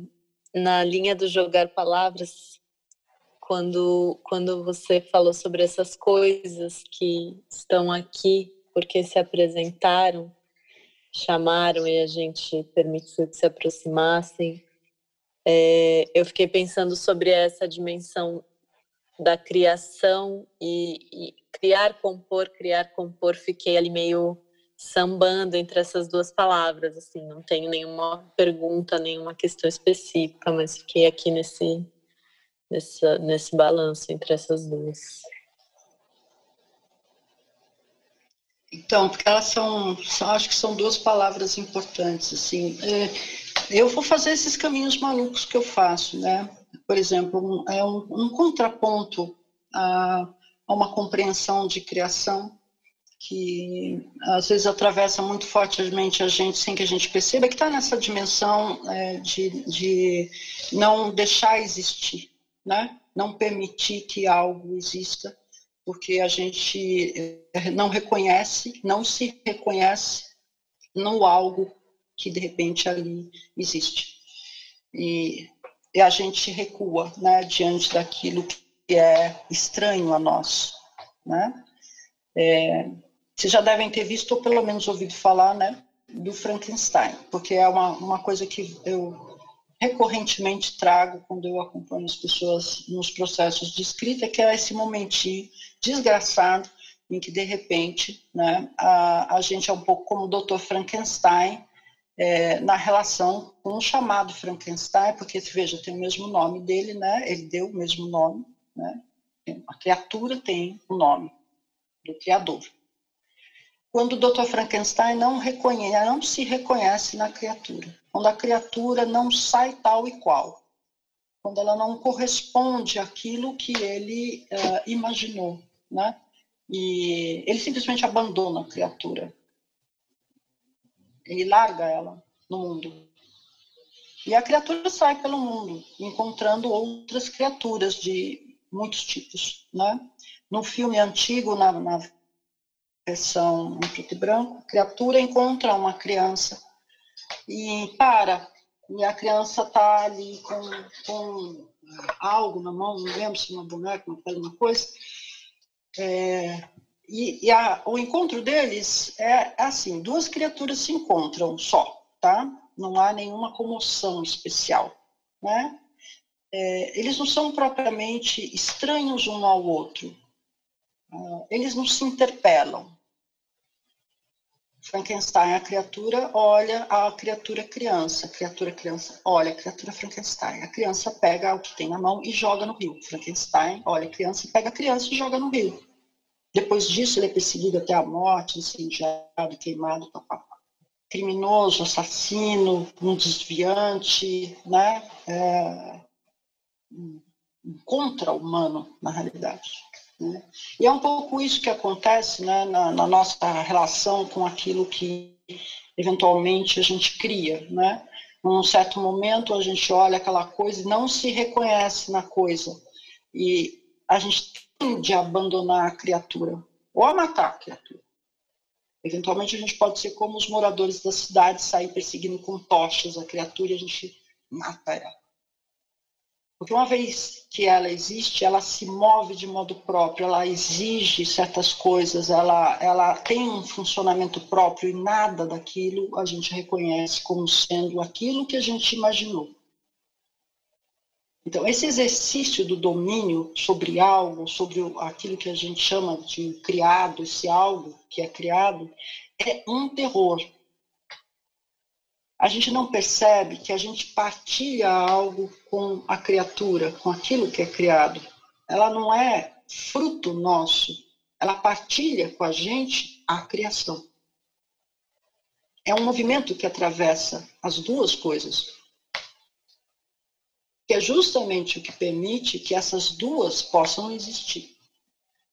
na linha do jogar palavras, quando, quando você falou sobre essas coisas que estão aqui porque se apresentaram, chamaram e a gente permitiu que se aproximassem, é, eu fiquei pensando sobre essa dimensão da criação e, e, criar, compor, criar, compor, fiquei ali meio sambando entre essas duas palavras, assim, não tenho nenhuma pergunta, nenhuma questão específica, mas fiquei aqui nesse, nesse, nesse balanço entre essas duas. Então, porque elas são, são, acho que são duas palavras importantes, assim, é, eu vou fazer esses caminhos malucos que eu faço, né, por exemplo, um, é um, um contraponto a, a, uma compreensão de criação que às vezes atravessa muito fortemente a gente sem que a gente perceba, que está nessa dimensão é, de, de não deixar existir, né? não permitir que algo exista, porque a gente é, não reconhece, não se reconhece no algo que de repente ali existe. E e a gente recua né, diante daquilo que é estranho a nós. Né? É, vocês já devem ter visto, ou pelo menos ouvido falar, né, do Frankenstein, porque é uma, uma coisa que eu recorrentemente trago quando eu acompanho as pessoas nos processos de escrita, que é esse momentinho desgraçado em que, de repente, né, a, a gente é um pouco como o Dr. Frankenstein, é, na relação com o chamado Frankenstein, porque, veja, tem o mesmo nome dele, né? Ele deu o mesmo nome, né? A criatura tem o nome do criador. Quando o Dr. Frankenstein não reconhece, não se reconhece na criatura, quando a criatura não sai tal e qual, quando ela não corresponde àquilo que ele uh, imaginou, né? E ele simplesmente abandona a criatura, ele larga ela no mundo. E a criatura sai pelo mundo, encontrando outras criaturas de muitos tipos. Né? No filme antigo, na, na versão em preto e branco, a criatura encontra uma criança e para, e a criança está ali com, com algo na mão, não lembro se uma boneca, uma coisa, é, e, e a, o encontro deles é assim: duas criaturas se encontram só, tá? Não há nenhuma comoção especial, né? É, eles não são propriamente estranhos um ao outro, uh, eles não se interpelam. Frankenstein, a criatura olha a criatura criança, a criatura criança olha a criatura Frankenstein. A criança pega o que tem na mão e joga no rio. Frankenstein olha a criança, pega a criança e joga no rio. Depois disso, ele é perseguido até a morte, incendiado, queimado, papapá. criminoso, assassino, um desviante, né? É, um contra-humano, na realidade. Né? E é um pouco isso que acontece né, na, na, nossa relação com aquilo que eventualmente a gente cria. Né? Num certo momento a gente olha aquela coisa e não se reconhece na coisa. E a gente a abandonar a criatura ou a matar a criatura. Eventualmente a gente pode ser como os moradores da cidade, sair perseguindo com tochas a criatura e a gente mata ela. Porque uma vez que ela existe, ela se move de modo próprio, ela exige certas coisas, ela, ela tem um funcionamento próprio e nada daquilo a gente reconhece como sendo aquilo que a gente imaginou. Então, esse exercício do domínio sobre algo, sobre aquilo que a gente chama de criado, esse algo que é criado, é um terror a gente não percebe que a gente partilha algo com a criatura, com aquilo que é criado. Ela não é fruto nosso, ela partilha com a gente a criação. É um movimento que atravessa as duas coisas. Que é justamente o que permite que essas duas possam existir.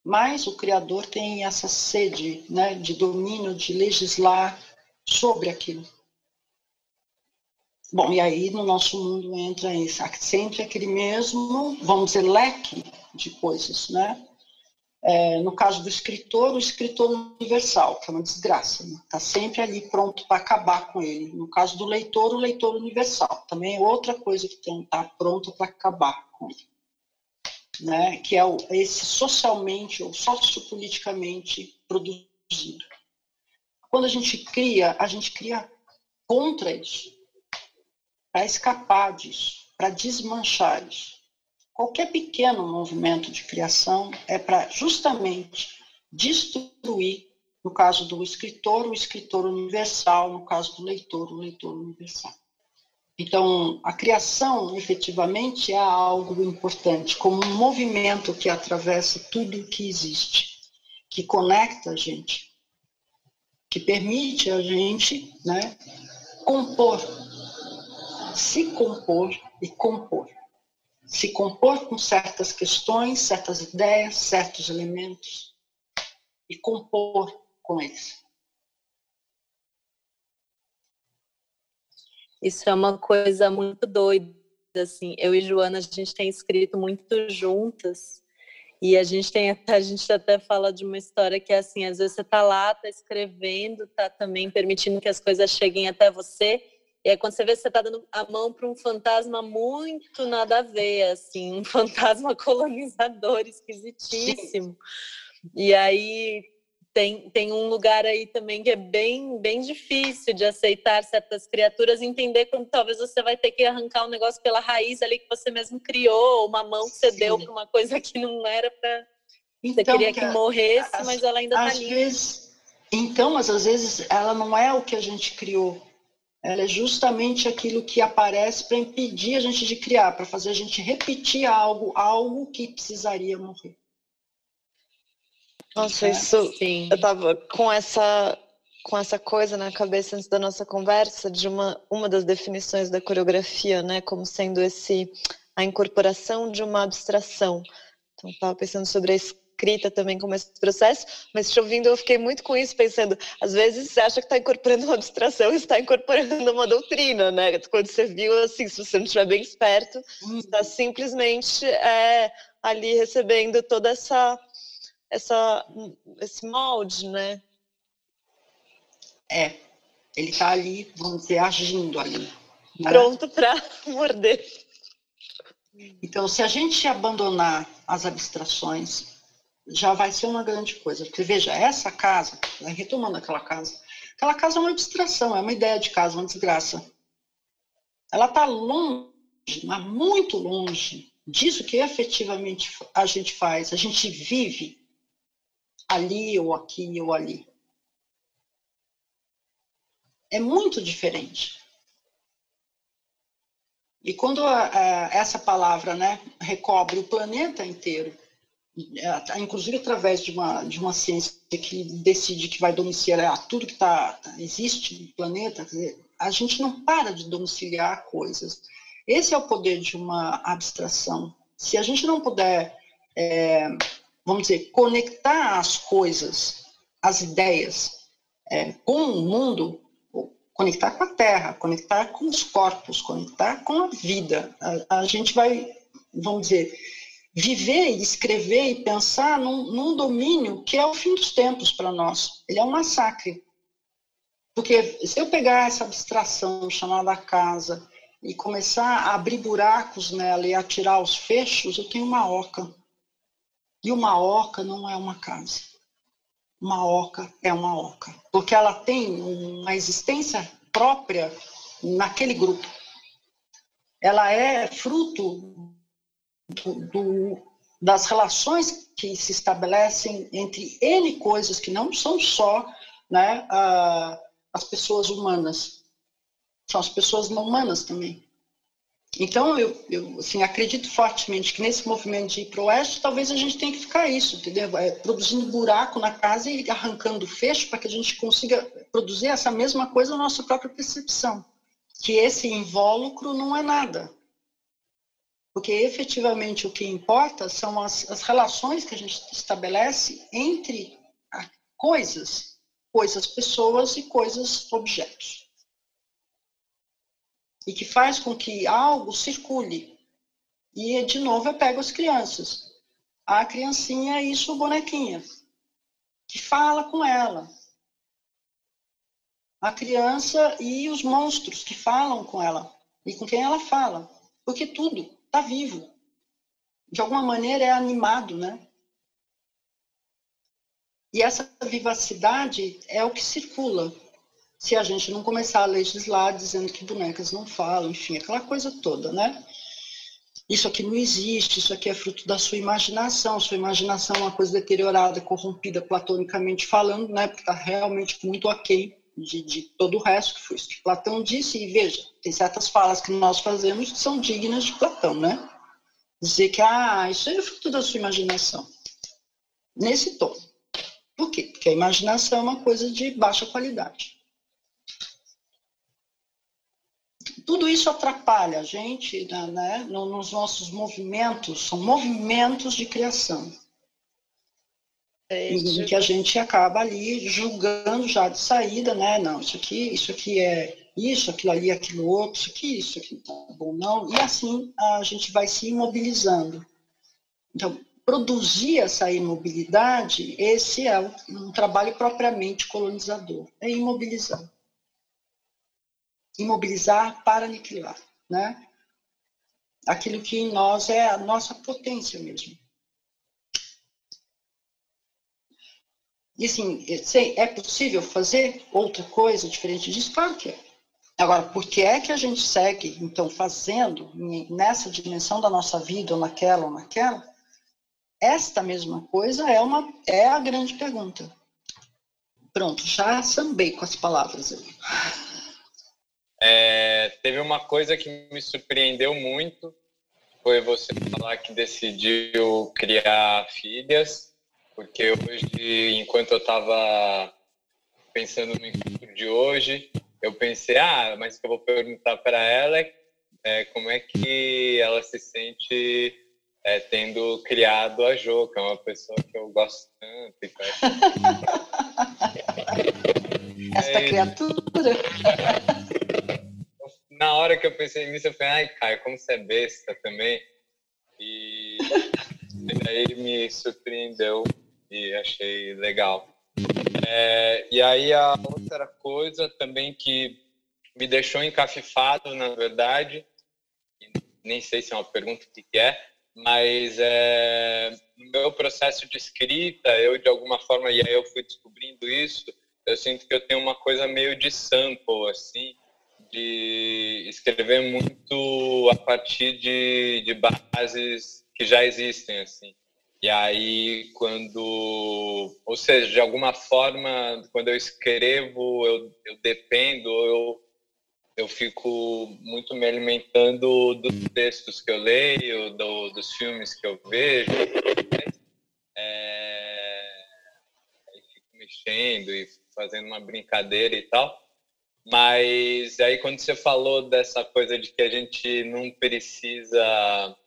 Mas o Criador tem essa sede né, de domínio, de legislar sobre aquilo. Bom, e aí no nosso mundo entra isso, sempre aquele mesmo, vamos dizer, leque de coisas, né? É, no caso do escritor, o escritor universal, que é uma desgraça, está né? Tá sempre ali pronto para acabar com ele. No caso do leitor, o leitor universal, também é outra coisa que está pronto para acabar com ele. Né? Que é o, esse socialmente ou sociopoliticamente produzido. Quando a gente cria, a gente cria contra isso para escapar disso, para desmanchar isso. Qualquer pequeno movimento de criação é para justamente destruir, no caso do escritor, o escritor universal, no caso do leitor, o leitor universal. Então, a criação, efetivamente, é algo importante, como um movimento que atravessa tudo o que existe, que conecta a gente, que permite a gente né, compor se compor e compor. Se compor com certas questões, certas ideias, certos elementos e compor com eles. Isso é uma coisa muito doida, assim. Eu e Joana, a gente tem escrito muito juntas e a gente tem a gente até fala de uma história que é assim, às vezes você tá lá, tá escrevendo, tá também permitindo que as coisas cheguem até você e aí, quando você vê, você está dando a mão para um fantasma muito nada a ver, assim, um fantasma colonizador esquisitíssimo. Sim. E aí tem, tem um lugar aí também que é bem, bem difícil de aceitar certas criaturas, entender como talvez você vai ter que arrancar um negócio pela raiz ali que você mesmo criou, uma mão que você Sim. deu para uma coisa que não era para. Então, você queria que morresse, as, mas ela ainda está ali. Vezes, então, mas às vezes ela não é o que a gente criou ela é justamente aquilo que aparece para impedir a gente de criar, para fazer a gente repetir algo, algo que precisaria morrer. Nossa, é. isso. Sim. Eu tava com essa com essa coisa na cabeça antes da nossa conversa de uma uma das definições da coreografia, né, como sendo esse a incorporação de uma abstração. Então, estava pensando sobre a escrita também como esse processo, mas te ouvindo eu fiquei muito com isso, pensando, às vezes você acha que está incorporando uma abstração está incorporando uma doutrina, né? Quando você viu, assim, se você não estiver bem esperto, está simplesmente é, ali recebendo toda essa, essa, esse molde, né? É, ele está ali, vamos dizer, agindo ali. Né? Pronto para morder. Então, se a gente abandonar as abstrações, já vai ser uma grande coisa. Porque, veja, essa casa, né, retomando aquela casa, aquela casa é uma distração, é uma ideia de casa, uma desgraça. Ela está longe, mas muito longe disso que efetivamente a gente faz, a gente vive. ali ou aqui ou ali. É muito diferente. E quando a, a, essa palavra né, recobre o planeta inteiro, inclusive através de uma, de uma ciência que decide que vai domiciliar tudo que tá, existe no planeta, dizer, a gente não para de domiciliar coisas. Esse é o poder de uma abstração. Se a gente não puder, é, vamos dizer, conectar as coisas, as ideias, é, com o mundo, conectar com a Terra, conectar com os corpos, conectar com a vida, a, a gente vai, vamos dizer, viver e escrever e pensar num, num domínio que é o fim dos tempos para nós. Ele é um massacre. Porque se eu pegar essa abstração chamada casa e começar a abrir buracos nela e atirar os fechos, eu tenho uma oca. E uma oca não é uma casa. Uma oca é uma oca. Porque ela tem uma existência própria naquele grupo. Ela é fruto do, do, das relações que se estabelecem entre N coisas que não são só né, a, as pessoas humanas, são as pessoas não humanas também. Então, eu, eu assim, acredito fortemente que nesse movimento de ir para o oeste, talvez a gente tenha que ficar isso, entendeu? É, produzindo buraco na casa e arrancando fecho para que a gente consiga produzir essa mesma coisa na nossa própria percepção. Que esse invólucro não é nada. Porque efetivamente o que importa são as, as relações que a gente estabelece entre coisas, coisas pessoas e coisas objetos. E que faz com que algo circule. E, de novo, eu pego as crianças. A criancinha é isso, bonequinha, que fala com ela. A criança e os monstros que falam com ela e com quem ela fala. Porque tudo está vivo. De alguma maneira é animado, né? E essa vivacidade é o que circula. Se a gente não começar a legislar dizendo que bonecas não falam, enfim, aquela coisa toda, né? Isso aqui não existe, isso aqui é fruto da sua imaginação. Sua imaginação é uma coisa deteriorada, corrompida platonicamente falando, né? Porque está realmente muito aquém de, de, todo o resto, que foi que Platão disse, e veja, tem certas falas que nós fazemos que são dignas de Platão, né? Dizer que, ah, isso é fruto da sua imaginação. Nesse tom. Por quê? Porque a imaginação é uma coisa de baixa qualidade. Tudo isso atrapalha a gente né, né nos nossos movimentos, são movimentos de criação em que a gente acaba ali julgando já de saída, né? Não, isso aqui, isso aqui é isso, aquilo ali, aquilo outro, isso aqui, isso aqui não tá bom, não. E assim a gente vai se imobilizando. Então, produzir essa imobilidade, esse é um trabalho propriamente colonizador, é imobilizar. Imobilizar para aniquilar, né? Aquilo que em nós é a nossa potência mesmo. E assim, é possível fazer outra coisa diferente disso? Claro que é. Agora, por que é que a gente segue, então, fazendo nessa dimensão da nossa vida, ou naquela, ou naquela? Esta mesma coisa é, uma, é a grande pergunta. Pronto, já sambei com as palavras. É, teve uma coisa que me surpreendeu muito, foi você falar que decidiu criar filhas porque hoje, enquanto eu estava pensando no encontro de hoje, eu pensei, ah, mas o que eu vou perguntar para ela é, é, como é que ela se sente é, tendo criado a Jo, que é uma pessoa que eu gosto tanto. E Esta é, criatura! Na hora que eu pensei nisso, eu falei, ai, Caio, como você é besta também. E, e aí me surpreendeu e achei legal. É, e aí a outra coisa também que me deixou encafifado, na verdade, nem sei se é uma pergunta que é, mas é, no meu processo de escrita, eu de alguma forma, e aí eu fui descobrindo isso, eu sinto que eu tenho uma coisa meio de sample, assim, de escrever muito a partir de, de bases que já existem, assim. E aí, quando. Ou seja, de alguma forma, quando eu escrevo, eu, eu dependo, eu, eu fico muito me alimentando dos textos que eu leio, do, dos filmes que eu vejo. É, aí fico mexendo e fazendo uma brincadeira e tal. Mas aí, quando você falou dessa coisa de que a gente não precisa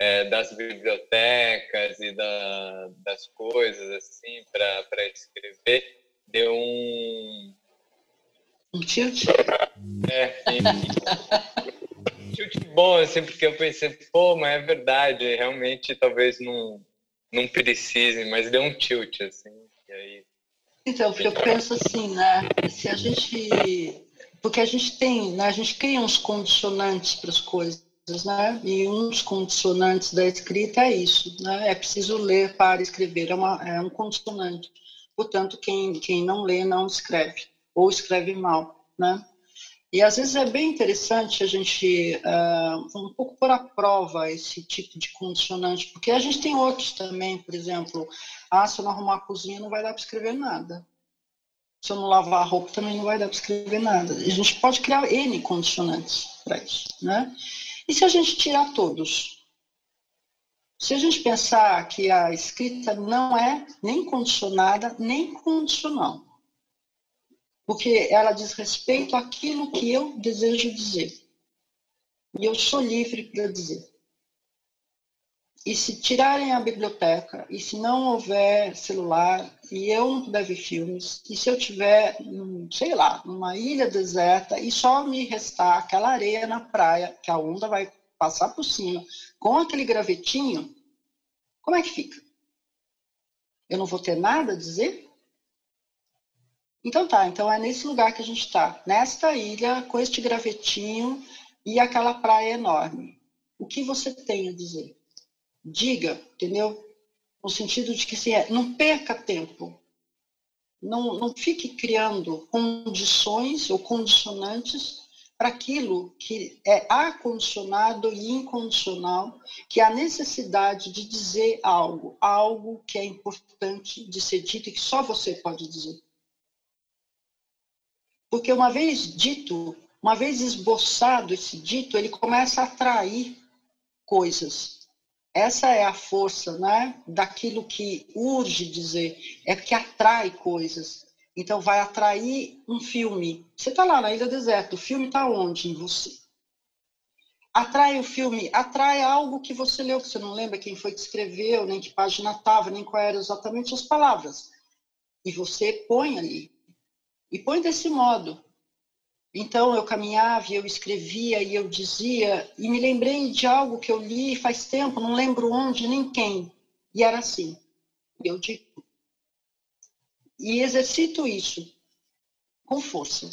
é, das bibliotecas da, das coisas assim para escrever deu um um tilt? É um tilt bom assim porque eu pensei pô mas é verdade realmente talvez não não precise mas deu um tilt assim e aí então porque eu penso assim né se a gente porque a gente tem né, a gente cria uns condicionantes para as coisas né? E um dos condicionantes da escrita é isso, né? É preciso ler para escrever, é, uma, é um condicionante. Portanto, quem, quem não lê não escreve, ou escreve mal, né? E às vezes é bem interessante a gente uh, um pouco pôr à prova esse tipo de condicionante, porque a gente tem outros também, por exemplo, ah, se eu não arrumar a cozinha não vai dar para escrever nada. Se eu não lavar a roupa também não vai dar para escrever nada. A gente pode criar N condicionantes para isso, né? E se a gente tirar todos? Se a gente pensar que a escrita não é nem condicionada, nem condicional, porque ela diz respeito àquilo que eu desejo dizer. E eu sou livre para dizer. E se tirarem a biblioteca, e se não houver celular, e eu não puder ver filmes, e se eu tiver, sei lá, numa ilha deserta, e só me restar aquela areia na praia, que a onda vai passar por cima, com aquele gravetinho, como é que fica? Eu não vou ter nada a dizer? Então tá, então é nesse lugar que a gente está, nesta ilha, com este gravetinho e aquela praia enorme. O que você tem a dizer? Diga, entendeu? No sentido de que se é, não perca tempo. Não, não fique criando condições ou condicionantes para aquilo que é acondicionado e incondicional, que é a necessidade de dizer algo, algo que é importante de ser dito e que só você pode dizer. Porque uma vez dito, uma vez esboçado esse dito, ele começa a atrair coisas. Essa é a força né, daquilo que urge dizer, é que atrai coisas. Então, vai atrair um filme. Você está lá na Ilha Deserta, o filme está onde? Em você. Atrai o filme, atrai algo que você leu, que você não lembra quem foi que escreveu, nem que página estava, nem quais eram exatamente as palavras. E você põe ali. E põe desse modo. Então eu caminhava eu escrevia e eu dizia, e me lembrei de algo que eu li faz tempo, não lembro onde nem quem, e era assim. Eu digo. E exercito isso com força.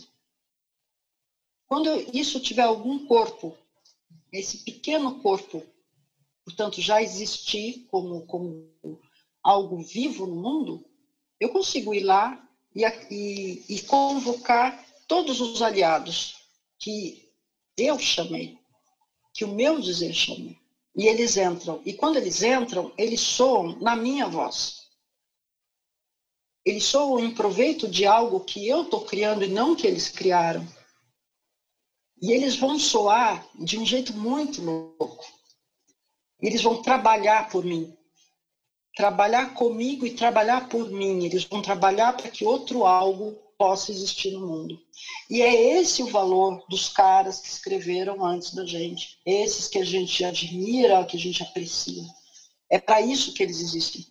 Quando isso tiver algum corpo, esse pequeno corpo, portanto, já existir como, como algo vivo no mundo, eu consigo ir lá e, e, e convocar todos os aliados que eu chamei, que o meu dizer chamei. E eles entram. E quando eles entram, eles soam na minha voz. Eles soam em proveito de algo que eu estou criando e não que eles criaram. E eles vão soar de um jeito muito louco. Eles vão trabalhar por mim. Trabalhar comigo e trabalhar por mim. Eles vão trabalhar para que outro algo possa existir no mundo. E é esse o valor dos caras que escreveram antes da gente, esses que a gente admira, que a gente aprecia. É para isso que eles existem.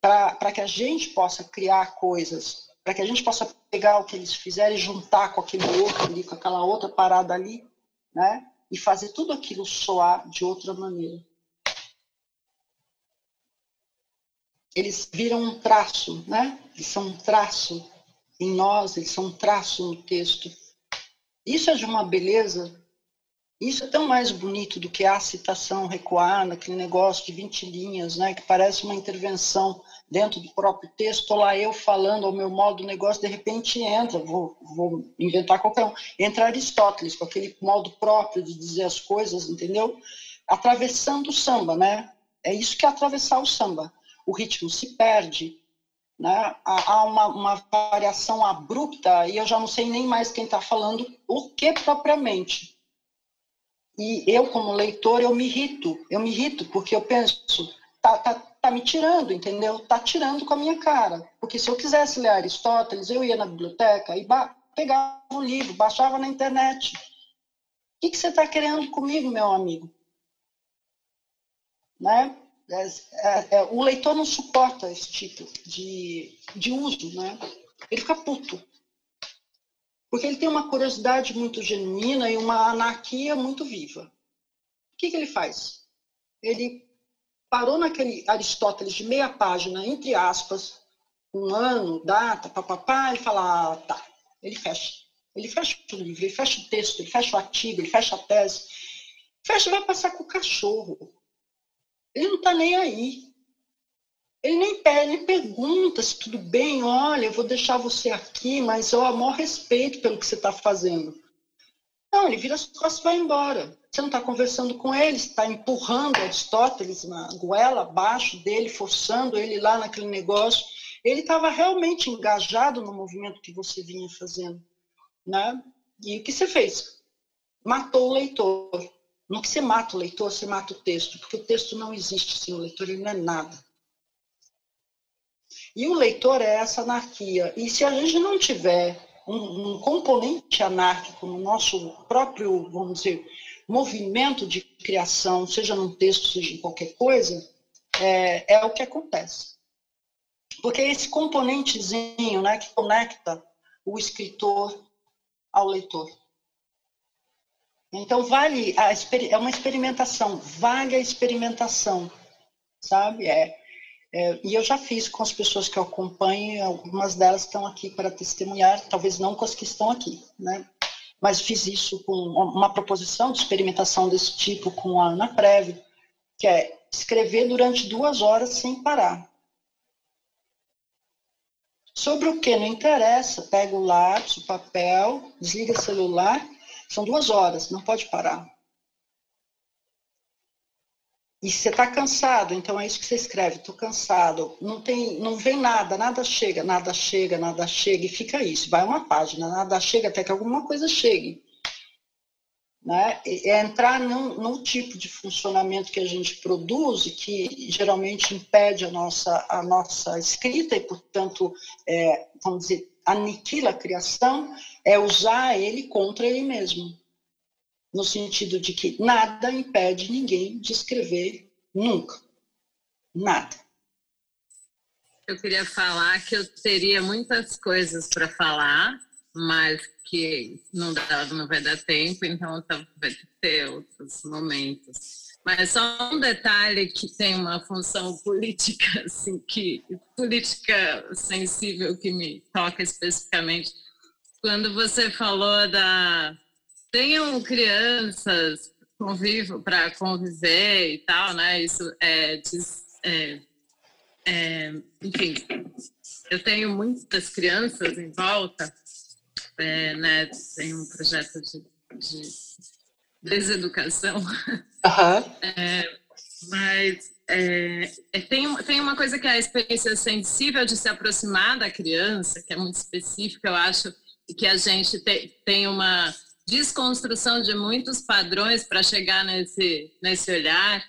Para que a gente possa criar coisas, para que a gente possa pegar o que eles fizeram e juntar com aquele outro ali, com aquela outra parada ali, né? E fazer tudo aquilo soar de outra maneira. Eles viram um traço, né? Eles são um traço em nós, eles são um traço no texto. Isso é de uma beleza. Isso é tão mais bonito do que a citação recuada, aquele negócio de 20 linhas, né? Que parece uma intervenção dentro do próprio texto. Lá eu falando ao meu modo do negócio, de repente entra, vou, vou inventar qualquer um, entra Aristóteles com aquele modo próprio de dizer as coisas, entendeu? Atravessando o samba, né? É isso que é atravessar o samba. O ritmo se perde, né? há uma, uma variação abrupta e eu já não sei nem mais quem está falando o que propriamente. E eu, como leitor, eu me irrito, eu me irrito, porque eu penso, tá, tá, tá me tirando, entendeu? Tá tirando com a minha cara. Porque se eu quisesse ler Aristóteles, eu ia na biblioteca e pegava o livro, baixava na internet. O que, que você está querendo comigo, meu amigo? Né? É, é, o leitor não suporta esse tipo de, de uso, né? Ele fica puto. Porque ele tem uma curiosidade muito genuína e uma anarquia muito viva. O que, que ele faz? Ele parou naquele Aristóteles de meia página, entre aspas, um ano, data, papapá, e fala, ah, tá. Ele fecha. Ele fecha o livro, ele fecha o texto, ele fecha o artigo, ele fecha a tese. Fecha e vai passar com o cachorro. Ele não está nem aí. Ele nem, pede, nem pergunta se tudo bem, olha, eu vou deixar você aqui, mas eu amo respeito pelo que você está fazendo. Não, ele vira as costas e vai embora. Você não está conversando com ele, está empurrando Aristóteles na goela abaixo dele, forçando ele lá naquele negócio. Ele estava realmente engajado no movimento que você vinha fazendo. Né? E o que você fez? Matou o leitor. No que você mata o leitor, você mata o texto, porque o texto não existe sem o leitor, ele não é nada. E o leitor é essa anarquia. E se a gente não tiver um, um componente anárquico no nosso próprio, vamos dizer, movimento de criação, seja num texto, seja em qualquer coisa, é, é o que acontece. Porque é esse componentezinho né, que conecta o escritor ao leitor. Então, vale, a, é uma experimentação, vaga experimentação, sabe? É, é, e eu já fiz com as pessoas que eu acompanho, algumas delas estão aqui para testemunhar, talvez não com as que estão aqui, né? Mas fiz isso com uma proposição de experimentação desse tipo com a Ana Preve, que é escrever durante duas horas sem parar. Sobre o que não interessa, pega o lápis, o papel, desliga o celular são duas horas, não pode parar. E você está cansado, então é isso que você escreve, estou cansado, não tem, não vem nada, nada chega, nada chega, nada chega, e fica isso, vai uma página, nada chega até que alguma coisa chegue. Né? É entrar num, num tipo de funcionamento que a gente produz e que geralmente impede a nossa, a nossa escrita e, portanto, é, vamos dizer, aniquila a criação é usar ele contra ele mesmo. No sentido de que nada impede ninguém de escrever nunca. Nada. Eu queria falar que eu teria muitas coisas para falar, mas que não, dá, não vai dar tempo, então vai ter outros momentos. Mas só um detalhe que tem uma função política, assim, que política sensível que me toca especificamente. Quando você falou da tenham crianças convivo para conviver e tal, né? Isso é, é, é, enfim, eu tenho muitas crianças em volta, é, né? Tem um projeto de, de deseducação. Uhum. É, mas é, é, tem, tem uma coisa que é a experiência sensível de se aproximar da criança, que é muito específica, eu acho, e que a gente te, tem uma desconstrução de muitos padrões para chegar nesse, nesse olhar.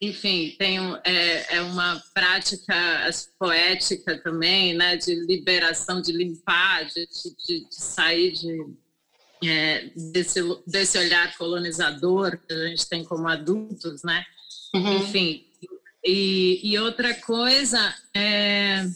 Enfim, tem é, é uma prática poética também, né, de liberação, de limpar, de, de, de sair de, é, desse, desse olhar colonizador que a gente tem como adultos, né? Uhum. Enfim, e, e, outra coisa, é,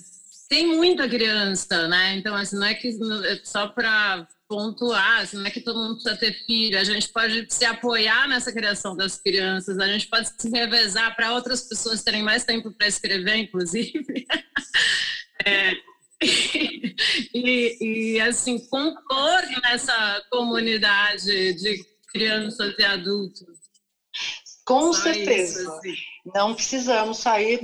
tem muita criança, né? Então, assim, não é que é só para pontuar, assim, não é que todo mundo precisa ter filho, a gente pode se apoiar nessa criação das crianças, a gente pode se revezar para outras pessoas terem mais tempo para escrever, inclusive. é, e, e, assim, compor nessa comunidade de crianças e adultos. Com Só certeza. Isso, assim. Não precisamos sair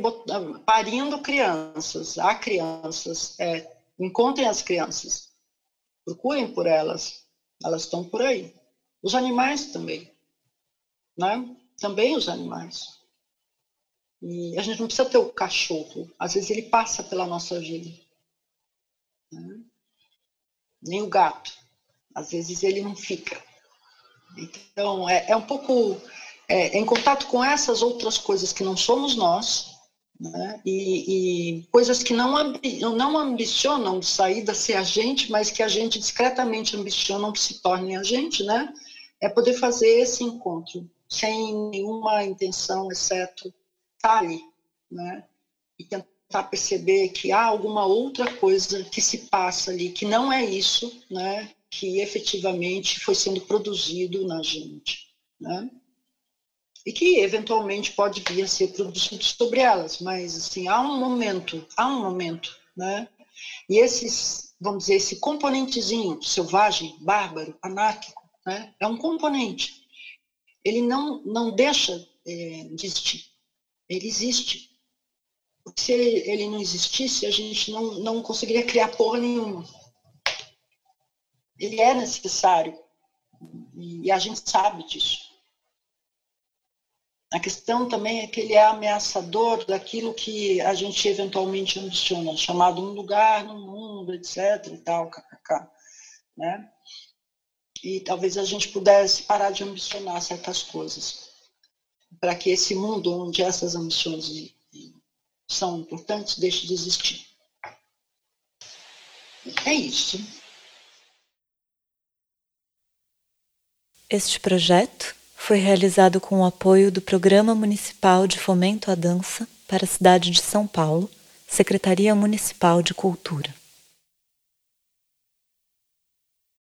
parindo crianças. Há crianças. É, encontrem as crianças. Procurem por elas. Elas estão por aí. Os animais também. Né? Também os animais. E a gente não precisa ter o cachorro, às vezes ele passa pela nossa vida. Nem o gato, às vezes ele não fica. Então, é, é um pouco é, em contato com essas outras coisas que não somos nós, né? e, e, coisas que não, ambi, não ambicionam de saída ser a gente, mas que a gente discretamente ambiciona que se tornem a gente, né? é poder fazer esse encontro sem nenhuma intenção, exceto estar tá ali, né? e tentar perceber que há alguma outra coisa que se passa ali, que não é isso, né? que efetivamente foi sendo produzido na gente. Né? e que eventualmente pode vir a ser produzido sobre elas, mas assim, há um momento, há um momento, né? E esses, vamos dizer, esse componentezinho selvagem, bárbaro, anárquico, né? É um componente. Ele não, não deixa é, de existir. Ele existe. Se ele, não existisse, a gente não, não conseguiria criar porra nenhuma. Ele é necessário. E a gente sabe disso. A questão também é que ele é ameaçador daquilo que a gente eventualmente ambiciona, chamado um lugar no mundo, etc. e tal, kkk. Né? E talvez a gente pudesse parar de ambicionar certas coisas, para que esse mundo onde essas ambições são importantes deixe de existir. É isso. Este projeto foi realizado com o apoio do Programa Municipal de Fomento à Dança para a cidade de São Paulo, Secretaria Municipal de Cultura.